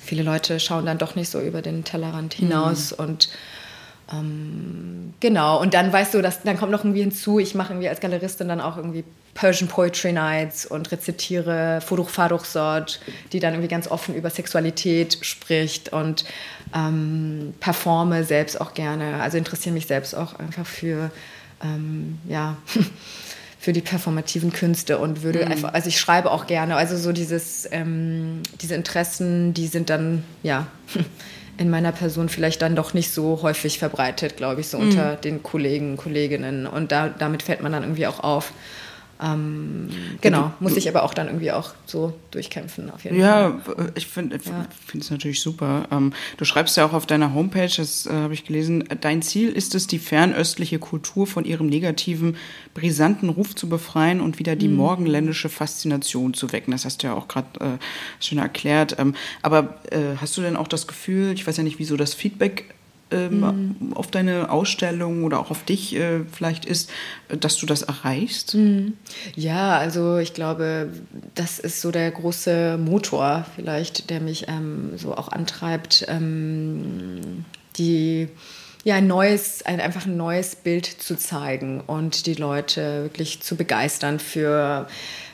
viele Leute schauen dann doch nicht so über den Tellerrand hinaus mhm. und ähm, genau, und dann weißt du, dass, dann kommt noch irgendwie hinzu, ich mache irgendwie als Galeristin dann auch irgendwie Persian Poetry Nights und rezitiere Furuch Faruch Sort, die dann irgendwie ganz offen über Sexualität spricht und ähm, performe selbst auch gerne. Also interessiere mich selbst auch einfach für, ähm, ja, für die performativen Künste und würde mhm. einfach, also ich schreibe auch gerne, also so dieses, ähm, diese Interessen, die sind dann, ja, in meiner Person vielleicht dann doch nicht so häufig verbreitet, glaube ich, so mhm. unter den Kollegen, Kolleginnen. Und da, damit fällt man dann irgendwie auch auf. Ähm, genau, muss ich aber auch dann irgendwie auch so durchkämpfen, auf jeden ja, Fall. Ja, ich finde ja. es natürlich super. Ähm, du schreibst ja auch auf deiner Homepage, das äh, habe ich gelesen, dein Ziel ist es, die fernöstliche Kultur von ihrem negativen, brisanten Ruf zu befreien und wieder die mhm. morgenländische Faszination zu wecken. Das hast du ja auch gerade äh, schon erklärt. Ähm, aber äh, hast du denn auch das Gefühl, ich weiß ja nicht, wieso das Feedback ähm, mhm. auf deine Ausstellung oder auch auf dich äh, vielleicht ist, dass du das erreichst? Mhm. Ja, also ich glaube, das ist so der große Motor vielleicht, der mich ähm, so auch antreibt, ähm, die ja, ein neues, ein, einfach ein neues Bild zu zeigen und die Leute wirklich zu begeistern für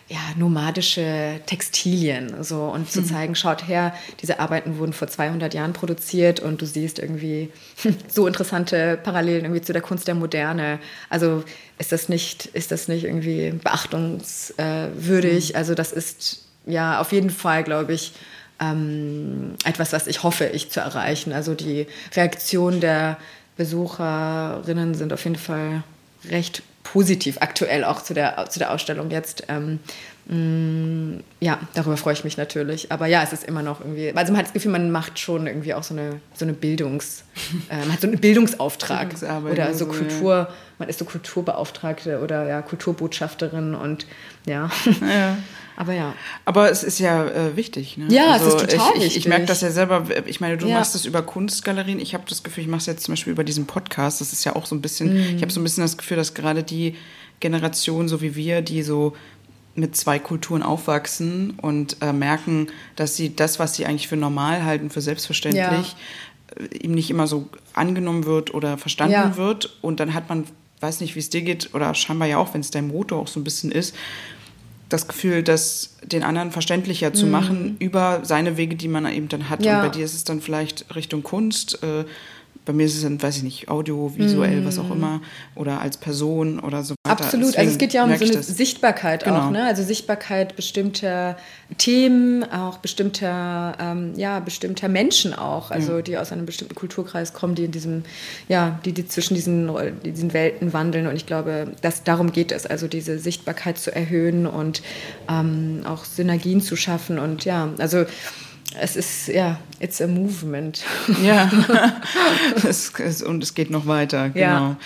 ja, nomadische Textilien so und zu mhm. zeigen, schaut her, diese Arbeiten wurden vor 200 Jahren produziert und du siehst irgendwie so interessante Parallelen irgendwie zu der Kunst der Moderne. Also ist das nicht, ist das nicht irgendwie beachtungswürdig? Mhm. Also das ist ja auf jeden Fall, glaube ich, ähm, etwas, was ich hoffe, ich zu erreichen. Also die Reaktion der Besucherinnen sind auf jeden Fall recht positiv aktuell auch zu der, zu der Ausstellung jetzt. Ähm, mh, mm, ja, darüber freue ich mich natürlich. Aber ja, es ist immer noch irgendwie, also man hat das Gefühl, man macht schon irgendwie auch so eine, so eine Bildungs, äh, man hat so einen Bildungsauftrag oder so Kultur, man ist so Kulturbeauftragte oder ja, Kulturbotschafterin und ja. ja. Aber ja. Aber es ist ja äh, wichtig. Ne? Ja, also es ist total ich, wichtig. Ich, merke das ja selber. Ich meine, du ja. machst es über Kunstgalerien. Ich habe das Gefühl, ich mache es jetzt zum Beispiel über diesen Podcast. Das ist ja auch so ein bisschen, mhm. ich habe so ein bisschen das Gefühl, dass gerade die Generation, so wie wir, die so mit zwei Kulturen aufwachsen und äh, merken, dass sie das, was sie eigentlich für normal halten, für selbstverständlich, ja. Äh, ihm nicht immer so angenommen wird oder verstanden ja. wird. Und dann hat man, weiß nicht, wie es dir geht, oder scheinbar ja auch, wenn es dein Motor auch so ein bisschen ist, das Gefühl, das den anderen verständlicher zu mhm. machen über seine Wege, die man eben dann hat. Ja. Und bei dir ist es dann vielleicht Richtung Kunst. Äh, bei mir ist es dann, weiß ich nicht, audiovisuell, mm. was auch immer, oder als Person oder so weiter. Absolut, Deswegen also es geht ja um so eine Sichtbarkeit genau. auch, ne? Also Sichtbarkeit bestimmter Themen, auch bestimmter, ähm, ja, bestimmter Menschen auch, also ja. die aus einem bestimmten Kulturkreis kommen, die in diesem, ja, die, die zwischen diesen, diesen Welten wandeln. Und ich glaube, dass darum geht es, also diese Sichtbarkeit zu erhöhen und ähm, auch Synergien zu schaffen. Und ja, also es ist, ja, it's a movement. Ja, es, es, und es geht noch weiter, genau. Ja.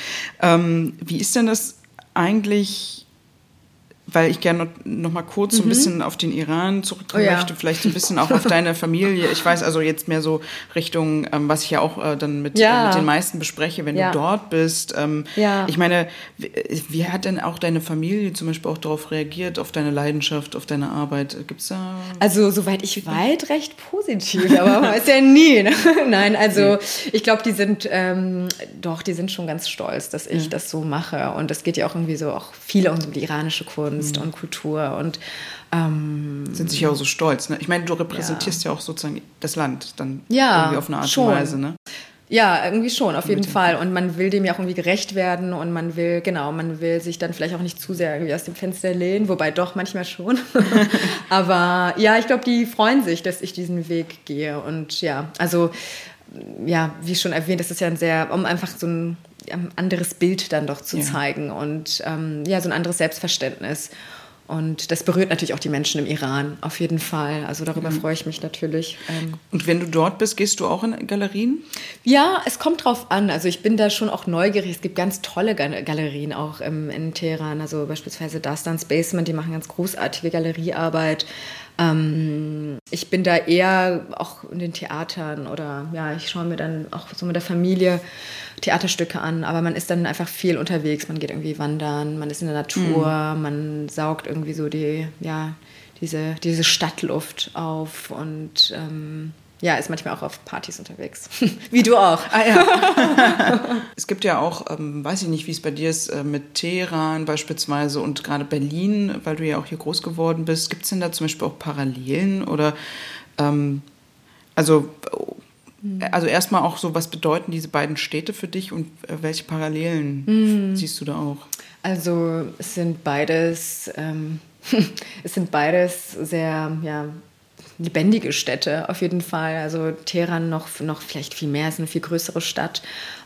Ähm, wie ist denn das eigentlich weil ich gerne noch, mal kurz so ein bisschen auf den Iran zurückkommen Mhm. Oh ja. möchte, vielleicht ein bisschen auch auf deine Familie. Ich weiß also jetzt mehr so Richtung, ähm, was ich ja auch äh, dann mit, Ja. äh, mit den meisten bespreche, wenn Ja. du dort bist. Ähm, Ja. Ich meine, wie, wie hat denn auch deine Familie zum Beispiel auch darauf reagiert, auf deine Leidenschaft, auf deine Arbeit? Gibt's da Also, soweit ich weiß, recht positiv, aber man weiß ja nie. Ne? Nein, also ich glaube, die sind ähm, doch, die sind schon ganz stolz, dass ich das so mache. Und es geht ja auch irgendwie so auch viel um die iranische Kunst Mhm. und Kultur und ähm, sind sich ja auch so stolz. Ne? Ich meine, du repräsentierst ja. auch sozusagen das Land dann Ja, irgendwie auf eine Art schon. und Weise. Ne? Ja, irgendwie schon, auf jeden Fall. Und man will dem ja auch irgendwie gerecht werden und man will, genau, man will sich dann vielleicht auch nicht zu sehr irgendwie aus dem Fenster lehnen, wobei doch manchmal schon. Aber ja, ich glaube, die freuen sich, dass ich diesen Weg gehe. Und ja, also, ja, wie schon erwähnt, das ist ja ein sehr, um einfach so ein anderes Bild dann doch zu Ja. zeigen und ähm, ja, so ein anderes Selbstverständnis. Und das berührt natürlich auch die Menschen im Iran, auf jeden Fall. Also darüber freue ich mich natürlich. Ähm, Und wenn du dort bist, gehst du auch in Galerien? ja, es kommt drauf an. Also ich bin da schon auch neugierig. Es gibt ganz tolle Gal- Galerien auch ähm, in Teheran. Also beispielsweise Dastans Basement, die machen ganz großartige Galeriearbeit. Ähm, ich bin da eher auch in den Theatern oder ja, ich schaue mir dann auch so mit der Familie Theaterstücke an. Aber man ist dann einfach viel unterwegs. Man geht irgendwie wandern, man ist in der Natur, man saugt irgendwie so die, ja, diese, diese Stadtluft auf und ähm, ja, ist manchmal auch auf Partys unterwegs. Wie du auch. Ah ja. es gibt ja auch, ähm, weiß ich nicht, wie es bei dir ist, äh, mit Teheran beispielsweise und gerade Berlin, weil du ja auch hier groß geworden bist. Gibt es denn da zum Beispiel auch Parallelen oder ähm, also also erstmal auch so, was bedeuten diese beiden Städte für dich und äh, welche Parallelen siehst du da auch? Also es sind beides, ähm, es sind beides sehr, ja, lebendige Städte auf jeden Fall. Also Teheran noch, noch vielleicht viel mehr, ist eine viel größere Stadt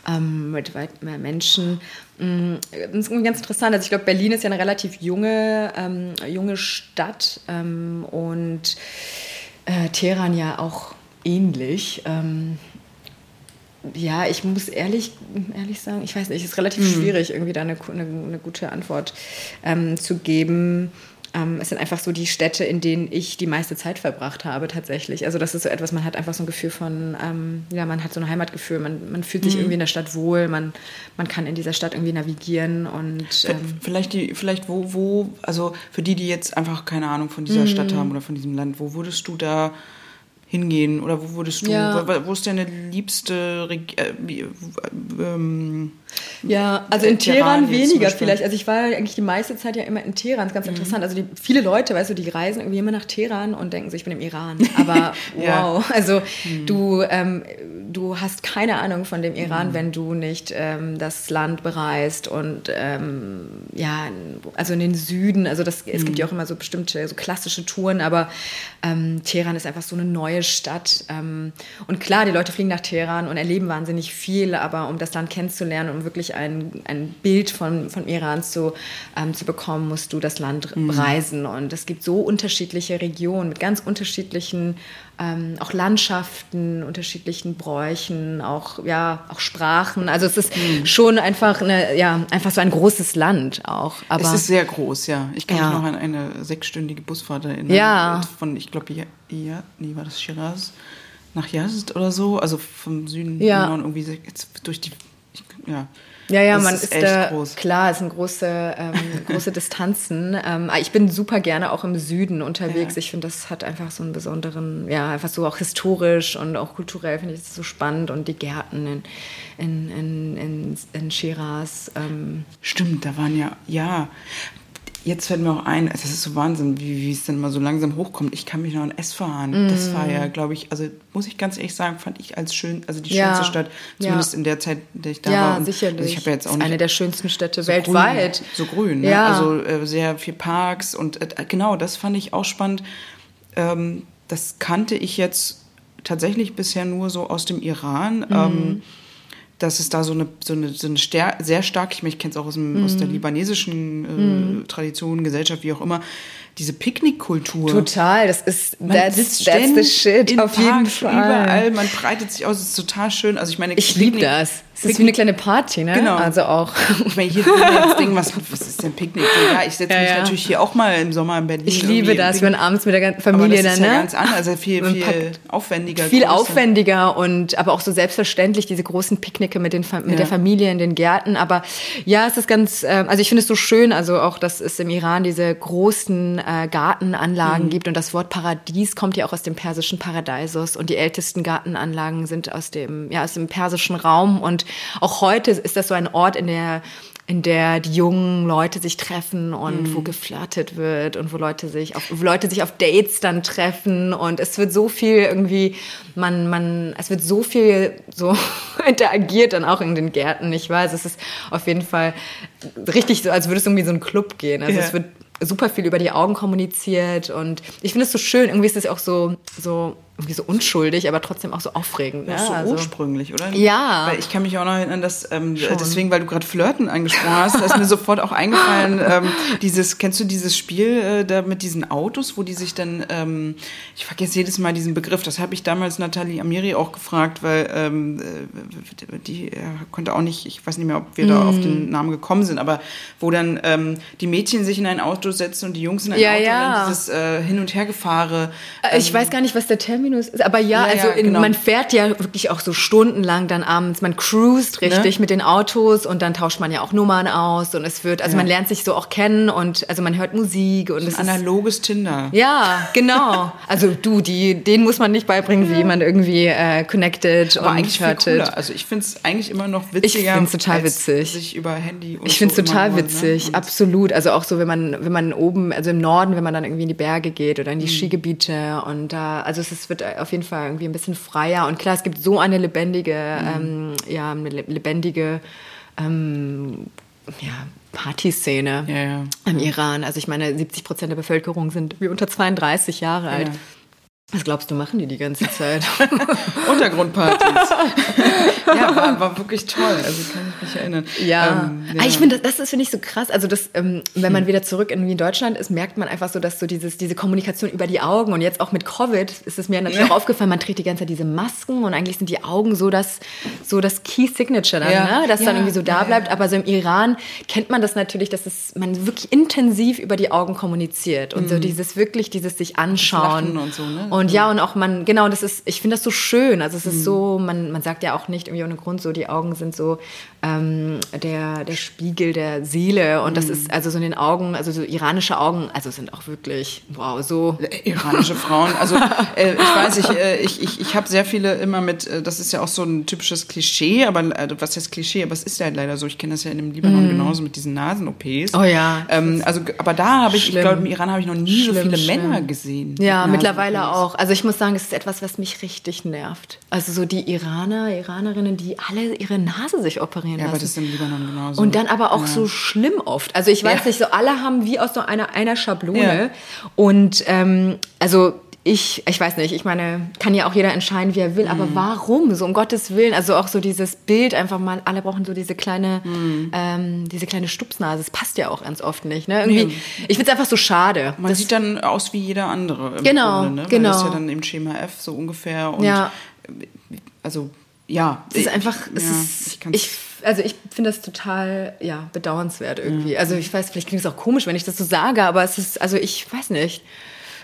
ähm, mit weit mehr Menschen. Mm, Das ist irgendwie ganz interessant. Also ich glaube, Berlin ist ja eine relativ junge, ähm, junge Stadt ähm, und äh, Teheran ja auch ähnlich. Ähm, ja, ich muss ehrlich, ehrlich sagen, ich weiß nicht, es ist relativ schwierig, irgendwie da eine, eine, eine gute Antwort ähm, zu geben. Ähm, es sind einfach so die Städte, in denen ich die meiste Zeit verbracht habe, tatsächlich. Also, das ist so etwas, man hat einfach so ein Gefühl von, ähm, ja, man hat so ein Heimatgefühl, man, man fühlt sich irgendwie in der Stadt wohl, man, man kann in dieser Stadt irgendwie navigieren und. Ähm, Vielleicht die, vielleicht wo, wo, also für die, die jetzt einfach keine Ahnung von dieser Stadt haben oder von diesem Land, wo würdest du da hingehen oder wo würdest du, Ja. wo, wo ist deine liebste Reg äh, wie- ähm, Ja, also in Teheran Teheran weniger vielleicht. Also ich war eigentlich die meiste Zeit ja immer in Teheran, ist Mhm. ganz interessant. Also die, viele Leute, weißt du, die reisen irgendwie immer nach Teheran und denken so, ich bin im Iran. Aber Ja. wow, also du, ähm, du hast keine Ahnung von dem Iran, wenn du nicht ähm, das Land bereist und ähm, ja, also in den Süden. Also das, es gibt ja auch immer so bestimmte, so klassische Touren, aber ähm, Teheran ist einfach so eine neue Stadt. Ähm, und klar, die Leute fliegen nach Teheran und erleben wahnsinnig viel, aber um das Land kennenzulernen, um wirklich ein, ein Bild von, von Iran zu, ähm, zu bekommen, musst du das Land reisen. Und es gibt so unterschiedliche Regionen mit ganz unterschiedlichen ähm, auch Landschaften, unterschiedlichen Bräuchen, auch, ja, auch Sprachen. Also es ist schon einfach, eine, ja, einfach so ein großes Land auch. Aber es ist sehr groß, ja. Ich kann Ja. mich noch an eine sechsstündige Busfahrt erinnern. Ja. Von, ich glaube, ja, ja, nee, war das Shiraz? Nach Yazd oder so? Also vom Süden Ja. Norden irgendwie jetzt durch die, ich, ja. Ja, ja, Das man ist ist, echt da, groß. klar, es sind große, ähm, große Distanzen. Ähm, ich bin super gerne auch im Süden unterwegs. Ja. Ich finde, das hat einfach so einen besonderen, ja, einfach so auch historisch und auch kulturell finde ich das so spannend und die Gärten in, in, in, in, in Shiraz. Ähm, Stimmt, da waren ja, ja. Jetzt fällt mir auch ein, das ist so Wahnsinn, wie, wie es dann mal so langsam hochkommt. Ich kann mich noch an Esfahan. Das war ja, glaube ich, also muss ich ganz ehrlich sagen, fand ich als schön, also die Ja. schönste Stadt, zumindest Ja. in der Zeit, in der ich da ja, war. Und sicherlich. Also ich habe ja jetzt auch eine der schönsten Städte so weltweit. Grün, so grün, ne? Ja. also äh, sehr viel Parks und äh, genau, das fand ich auch spannend. Ähm, das kannte ich jetzt tatsächlich bisher nur so aus dem Iran. Mhm. Ähm, dass es da so eine, so eine, so eine stär- sehr stark, ich, meine, ich kenne es auch aus, dem, aus Mhm. der libanesischen äh, Tradition, Gesellschaft, wie auch immer, diese Picknickkultur. Total, das ist, Man that's, sitzt that's the shit, auf jeden Fall. Überall, man breitet sich aus, es ist total schön. Also ich meine, Ich liebe das. Es ist wie eine kleine Party, ne? Genau. Also auch. Ich meine, hier das Ding, was, was ist denn Picknick? Ja, ich setze Ja, mich ja. natürlich hier auch mal im Sommer in Berlin. Ich liebe das, wenn abends mit der ganzen Aber Familie das ist dann, ja ne? ganz anders, also viel, Man viel aufwendiger. viel größer. aufwendiger und aber auch so selbstverständlich diese großen Picknicke mit den mit Ja. der Familie in den Gärten. Aber ja, es ist ganz, äh, also ich finde es so schön, also auch, dass es im Iran diese großen äh, Gartenanlagen Mhm. gibt und das Wort Paradies kommt ja auch aus dem persischen Paradeisos und die ältesten Gartenanlagen sind aus dem, ja, aus dem persischen Raum und auch heute ist das so ein Ort, in der in der die jungen Leute sich treffen und Mhm. wo geflirtet wird und wo Leute sich auf wo Leute sich auf Dates dann treffen. Und es wird so viel irgendwie man man es wird so viel so interagiert dann auch in den Gärten. Ich weiß es ist auf jeden Fall richtig so als würde es irgendwie so einen Club gehen. Also Ja. es wird super viel über die Augen kommuniziert. Und ich finde es so schön. Irgendwie ist es auch so so irgendwie so unschuldig aber trotzdem auch so aufregend ne? ist so also, ursprünglich, oder? Ja. Weil ich kann mich auch noch erinnern, dass ähm, deswegen, weil du gerade Flirten angesprochen hast, ist mir sofort auch eingefallen, ähm, dieses, kennst du dieses Spiel äh, da mit diesen Autos, wo die sich dann, ähm, ich vergesse jedes Mal diesen Begriff, das habe ich damals Nathalie Amiri auch gefragt, weil ähm, äh, die äh, konnte auch nicht, ich weiß nicht mehr, ob wir da auf Mm. den Namen gekommen sind, aber wo dann ähm, die Mädchen sich in ein Auto setzen und die Jungs in ein Ja, Auto ja. und dann dieses äh, Hin- und Hergefahre. Äh, Ich weiß gar nicht, was der Terminus ist, aber ja, Ja, also in, genau. man fährt ja wirklich auch so stundenlang dann abends, man cruist richtig Ne? mit den Autos und dann tauscht man ja auch Nummern aus und es wird, also Ja. man lernt sich so auch kennen und also man hört Musik und es ist Analoges Tinder. ja, genau. Also du, die, denen muss man nicht beibringen, wie man irgendwie äh, connected Aber und hörtet. Also ich finde es eigentlich immer noch witziger. find's total als witzig. Sich über Handy und Ich finde es so total immer nur, witzig, Ne? Absolut. Also auch so, wenn man, wenn man oben, also im Norden, wenn man dann irgendwie in die Berge geht oder in Mhm. die Skigebiete und da, also es ist, wird auf jeden Fall irgendwie ein bisschen freier und klar, es gibt so eine lebendige, Mhm. ähm, ja, eine le- lebendige, ähm, ja, Partyszene Ja, ja. im Iran. Also ich meine, 70 Prozent der Bevölkerung sind wie unter 32 Jahre alt. Ja. Was glaubst du, machen die die ganze Zeit? Untergrundpartys. ja, war, war wirklich toll. Also kann ich mich erinnern. Ja, Ähm, Ah, ich finde, das, das finde ich so krass. Also, das, ähm, wenn man wieder zurück in, in Deutschland ist, merkt man einfach so, dass so dieses, diese Kommunikation über die Augen und jetzt auch mit Covid ist es mir natürlich auch aufgefallen, man trägt die ganze Zeit diese Masken und eigentlich sind die Augen so das, so das Key Signature dann, Ja. ne? das Ja, dann irgendwie so da ja, bleibt. Aber so im Iran kennt man das natürlich, dass es, man wirklich intensiv über die Augen kommuniziert und so dieses wirklich, dieses sich anschauen. Mhm. Und so, ne? Und ja, und auch man, genau, das ist, ich finde das so schön. Also es Mhm. ist so, man, man sagt ja auch nicht irgendwie ohne Grund so, die Augen sind so ähm, der, der Spiegel der Seele. Und Mhm. das ist also so in den Augen, also so iranische Augen, also sind auch wirklich, wow, so. Äh, Iranische Frauen. Also äh, ich weiß, ich, äh, ich, ich, ich habe sehr viele immer mit, äh, das ist ja auch so ein typisches Klischee, aber äh, was heißt Klischee, aber es ist ja leider so, ich kenne das ja in dem Libanon genauso mit diesen Nasen-OPs. Oh ja. Ähm, also, aber da habe ich, ich glaube, im Iran habe ich noch nie so Schlimm, viele schlimm. Männer gesehen. Ja, mit mittlerweile auch. Also ich muss sagen, es ist etwas, was mich richtig nervt. Also so die Iraner, Iranerinnen, die alle ihre Nase sich operieren Ja, aber lassen. das ist im Libanon genauso. Und dann aber auch so schlimm oft. Also ich weiß Ja. nicht, so alle haben wie aus so einer, einer Schablone. Ja. Und ähm, also ich, ich weiß nicht, ich meine, kann ja auch jeder entscheiden, wie er will, Mhm. aber warum? So um Gottes Willen. Also auch so dieses Bild einfach mal, alle brauchen so diese kleine, Mhm. ähm, diese kleine Stupsnase. Das passt ja auch ganz oft nicht. Ne? Irgendwie, Ich finde es einfach so schade. Man sieht dann aus wie jeder andere. Im Genau, Grunde, ne? Weil genau. Das ist ja dann im Schema F so ungefähr. Und Ja. Also, ja. Es ist einfach, es ja, ist, ich ich, also ich finde das total, ja, bedauernswert irgendwie. Also ich weiß, vielleicht klingt es auch komisch, wenn ich das so sage, aber es ist, also ich weiß nicht.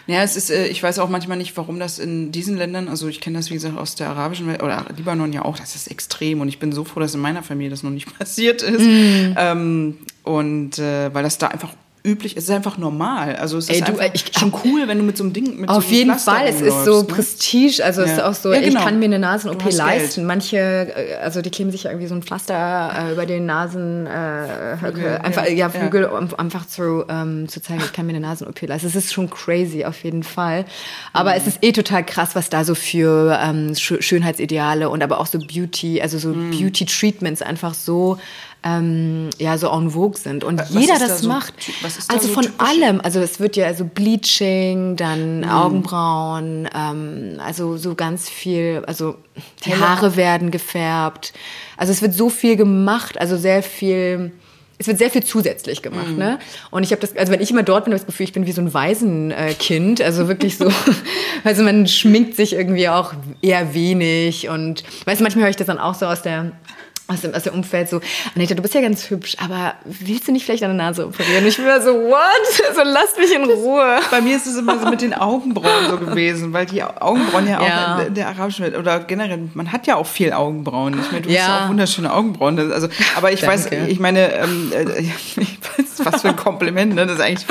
Ja, es ist, äh, ich weiß auch manchmal nicht, warum das in diesen Ländern, also ich kenne das wie gesagt aus der arabischen Welt oder Libanon ja auch, das ist extrem und ich bin so froh, dass in meiner Familie das noch nicht passiert ist. Mm. Ähm, und äh, weil das da einfach üblich ist, es ist einfach normal. Also es ist Ey, du, einfach ich- schon cool, wenn du mit so einem Ding mit Auf so einem jeden Pflaster Fall, es ist so ne? Prestige, also es ist Ja. auch so, Ja, ich genau. kann mir eine Du Nasen-OP leisten. Manche, äh, also die kleben sich ja irgendwie so ein Pflaster äh, über den Nasen, äh, einfach, ja, ja. Flügel, um einfach zu, ähm, zu zeigen, ich kann mir eine Nasen-OP leisten. Es ist schon crazy, auf jeden Fall. Aber Mhm. es ist eh total krass, was da so für ähm, Sch Schönheitsideale und aber auch so Beauty, also so Mhm. Beauty-Treatments einfach so ähm, ja so en vogue sind und Was jeder ist da das so macht. also so von typisch? allem, also es wird ja also Bleaching, dann Mhm. Augenbrauen, ähm, also so ganz viel, also die Helle- Haare werden gefärbt. Also es wird so viel gemacht, also sehr viel. Es wird sehr viel zusätzlich gemacht, Mhm. ne? Und ich habe das, also wenn ich immer dort bin, habe ich das Gefühl, ich bin wie so ein Waisenkind, also wirklich so, also man schminkt sich irgendwie auch eher wenig und, weißt du, manchmal höre ich das dann auch so aus der aus dem, aus dem Umfeld so, Anita, du bist ja ganz hübsch, aber willst du nicht vielleicht deine Nase operieren? Und ich bin immer so, what? So, lass mich in Ruhe. Bei mir ist es immer so mit den Augenbrauen so gewesen, weil die Augenbrauen ja, ja. auch in der arabischen Welt, oder generell, man hat ja auch viel Augenbrauen. Ich meine, du ja. hast ja auch wunderschöne Augenbrauen. Also, aber ich Danke. weiß, ich meine, ähm, äh, ich weiß, was für ein Kompliment, ne? Das ist eigentlich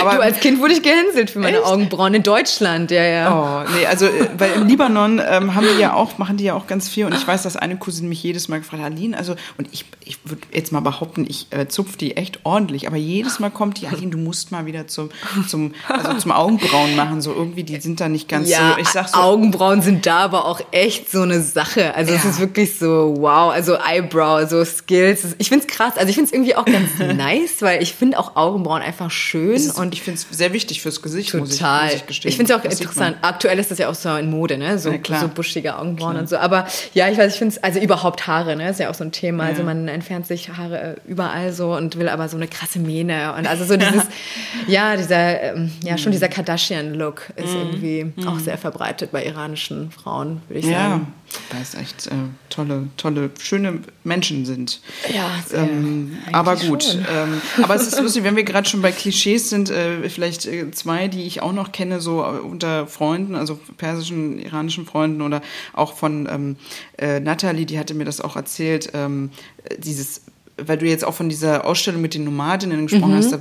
Aber, du, als Kind wurde ich gehänselt für meine echt? Augenbrauen in Deutschland, ja, ja. Oh, nee, also, äh, weil im Libanon ähm, haben die ja auch, machen die ja auch ganz viel und ich weiß, dass eine Cousine mich jedes Mal gefragt hat, Aline, also, und ich, ich würde jetzt mal behaupten, ich äh, zupfe die echt ordentlich, aber jedes Mal kommt die, Aline, du musst mal wieder zum, zum, also zum Augenbrauen machen, so irgendwie, die sind da nicht ganz ja, so, ich sag so. Augenbrauen sind da aber auch echt so eine Sache. Also, ja. es ist wirklich so, wow, also Eyebrow, so Skills. Ich finde es krass, also ich finde es irgendwie auch ganz nice, weil ich finde auch Augenbrauen einfach schön. Und ich finde es sehr wichtig fürs Gesicht, total. muss ich, muss ich. Ich finde es auch das interessant. Aktuell ist das ja auch so in Mode, ne? So, ja, so buschige Augenbrauen klar. und so. Aber ja, ich weiß, ich finde es, also überhaupt Haare, ne? Ist ja auch so ein Thema. Also man entfernt sich Haare überall so und will aber so eine krasse Mähne. Und also so dieses, ja, dieser, ähm, ja, schon dieser Kardashian-Look ist mhm. irgendwie mhm. auch sehr verbreitet bei iranischen Frauen, würde ich ja. sagen. Weil es echt äh, tolle, tolle, schöne Menschen sind. Ja, ähm, aber gut. Ähm, aber es ist lustig, wenn wir gerade schon bei Klischees sind, äh, vielleicht äh, zwei, die ich auch noch kenne, so äh, unter Freunden, also persischen, iranischen Freunden oder auch von ähm, äh, Natalie, die hatte mir das auch erzählt, ähm, dieses weil du jetzt auch von dieser Ausstellung mit den Nomadinnen gesprochen mhm. hast, da,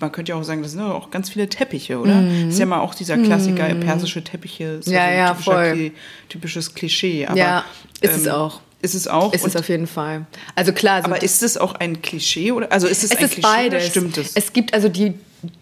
man könnte ja auch sagen, das sind auch ganz viele Teppiche, oder? Mhm. Das ist ja mal auch dieser Klassiker, mhm. persische Teppiche, ist ja, ja, typischer, voll. typisches Klischee. Aber, ja, ist ähm, es auch. Ist es auch? Ist es auf jeden Fall. Also klar. Aber ist es auch ein Klischee oder? Also ist es, es ein ist Klischee beides. stimmt es? Es gibt also die,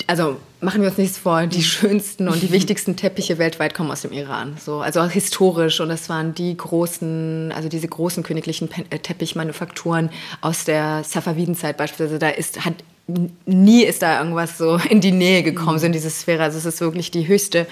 also machen wir uns nichts vor, die schönsten und die wichtigsten Teppiche weltweit kommen aus dem Iran. So, also historisch und das waren die großen, also diese großen königlichen äh, Teppichmanufakturen aus der Safavidenzeit beispielsweise. Da ist, hat nie ist da irgendwas so in die Nähe gekommen, so in diese Sphäre. Also es ist wirklich die höchste,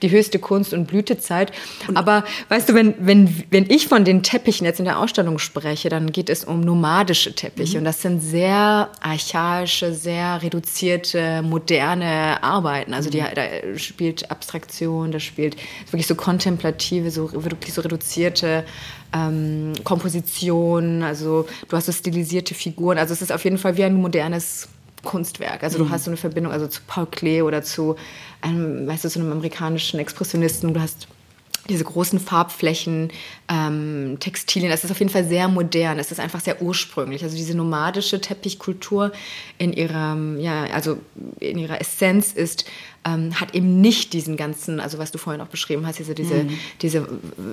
die höchste Kunst- und Blütezeit. Aber weißt du, wenn, wenn, wenn ich von den Teppichen jetzt in der Ausstellung spreche, dann geht es um nomadische Teppiche. Mhm. Und das sind sehr archaische, sehr reduzierte, moderne Arbeiten. Also die, mhm. da spielt Abstraktion, da spielt wirklich so kontemplative, so wirklich so reduzierte ähm, Komposition. Also du hast so stilisierte Figuren. Also es ist auf jeden Fall wie ein modernes Kunstwerk. Also du mhm. hast so eine Verbindung also zu Paul Klee oder zu einem, weißt du, zu einem amerikanischen Expressionisten. Du hast diese großen Farbflächen, ähm, Textilien, das ist auf jeden Fall sehr modern, es ist einfach sehr ursprünglich. Also diese nomadische Teppichkultur in ihrer, ja, also in ihrer Essenz ist ähm, hat eben nicht diesen ganzen, also was du vorhin auch beschrieben hast, diese, diese, mhm. diese,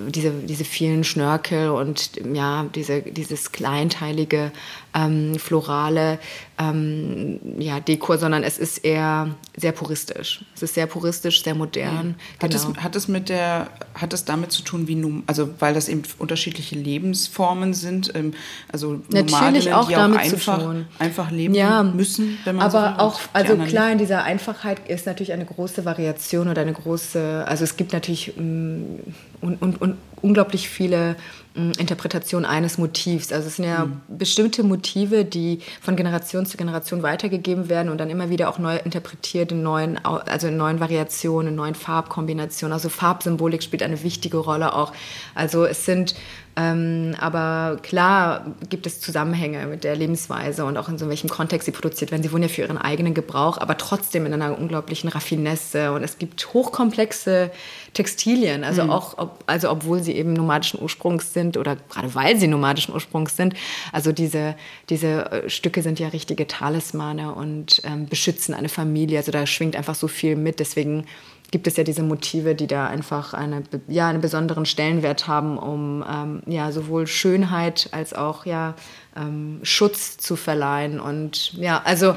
diese, diese vielen Schnörkel und ja, diese, dieses kleinteilige, ähm, florale ähm, ja, Dekor, sondern es ist eher sehr puristisch. Es ist sehr puristisch, sehr modern. Mhm. Hat, genau. es, hat es mit der, hat es damit zu tun, wie nun, also weil das eben unterschiedliche Lebensformen sind, ähm, also Natürlich auch die damit einfach, zu tun. einfach leben ja, müssen, wenn man aber so auch, also klar, in dieser Einfachheit ist natürlich eine große Variation oder eine große, also es gibt natürlich und, und, und unglaublich viele um, Interpretationen eines Motivs. Also es sind ja mhm. bestimmte Motive, die von Generation zu Generation weitergegeben werden und dann immer wieder auch neu interpretiert in neuen, also in neuen Variationen, in neuen Farbkombinationen. Also Farbsymbolik spielt eine wichtige Rolle auch. Also es sind ähm, aber klar gibt es Zusammenhänge mit der Lebensweise und auch in so welchem Kontext sie produziert werden. Sie wurden ja für ihren eigenen Gebrauch, aber trotzdem in einer unglaublichen Raffinesse. Und es gibt hochkomplexe Textilien, also mhm. auch, ob, also obwohl sie eben nomadischen Ursprungs sind oder gerade weil sie nomadischen Ursprungs sind. Also diese, diese äh, Stücke sind ja richtige Talismane und ähm, beschützen eine Familie. Also da schwingt einfach so viel mit. Deswegen gibt es ja diese Motive, die da einfach eine, ja, einen besonderen Stellenwert haben, um ähm, ja, sowohl Schönheit als auch ja, ähm, Schutz zu verleihen. Und ja, also,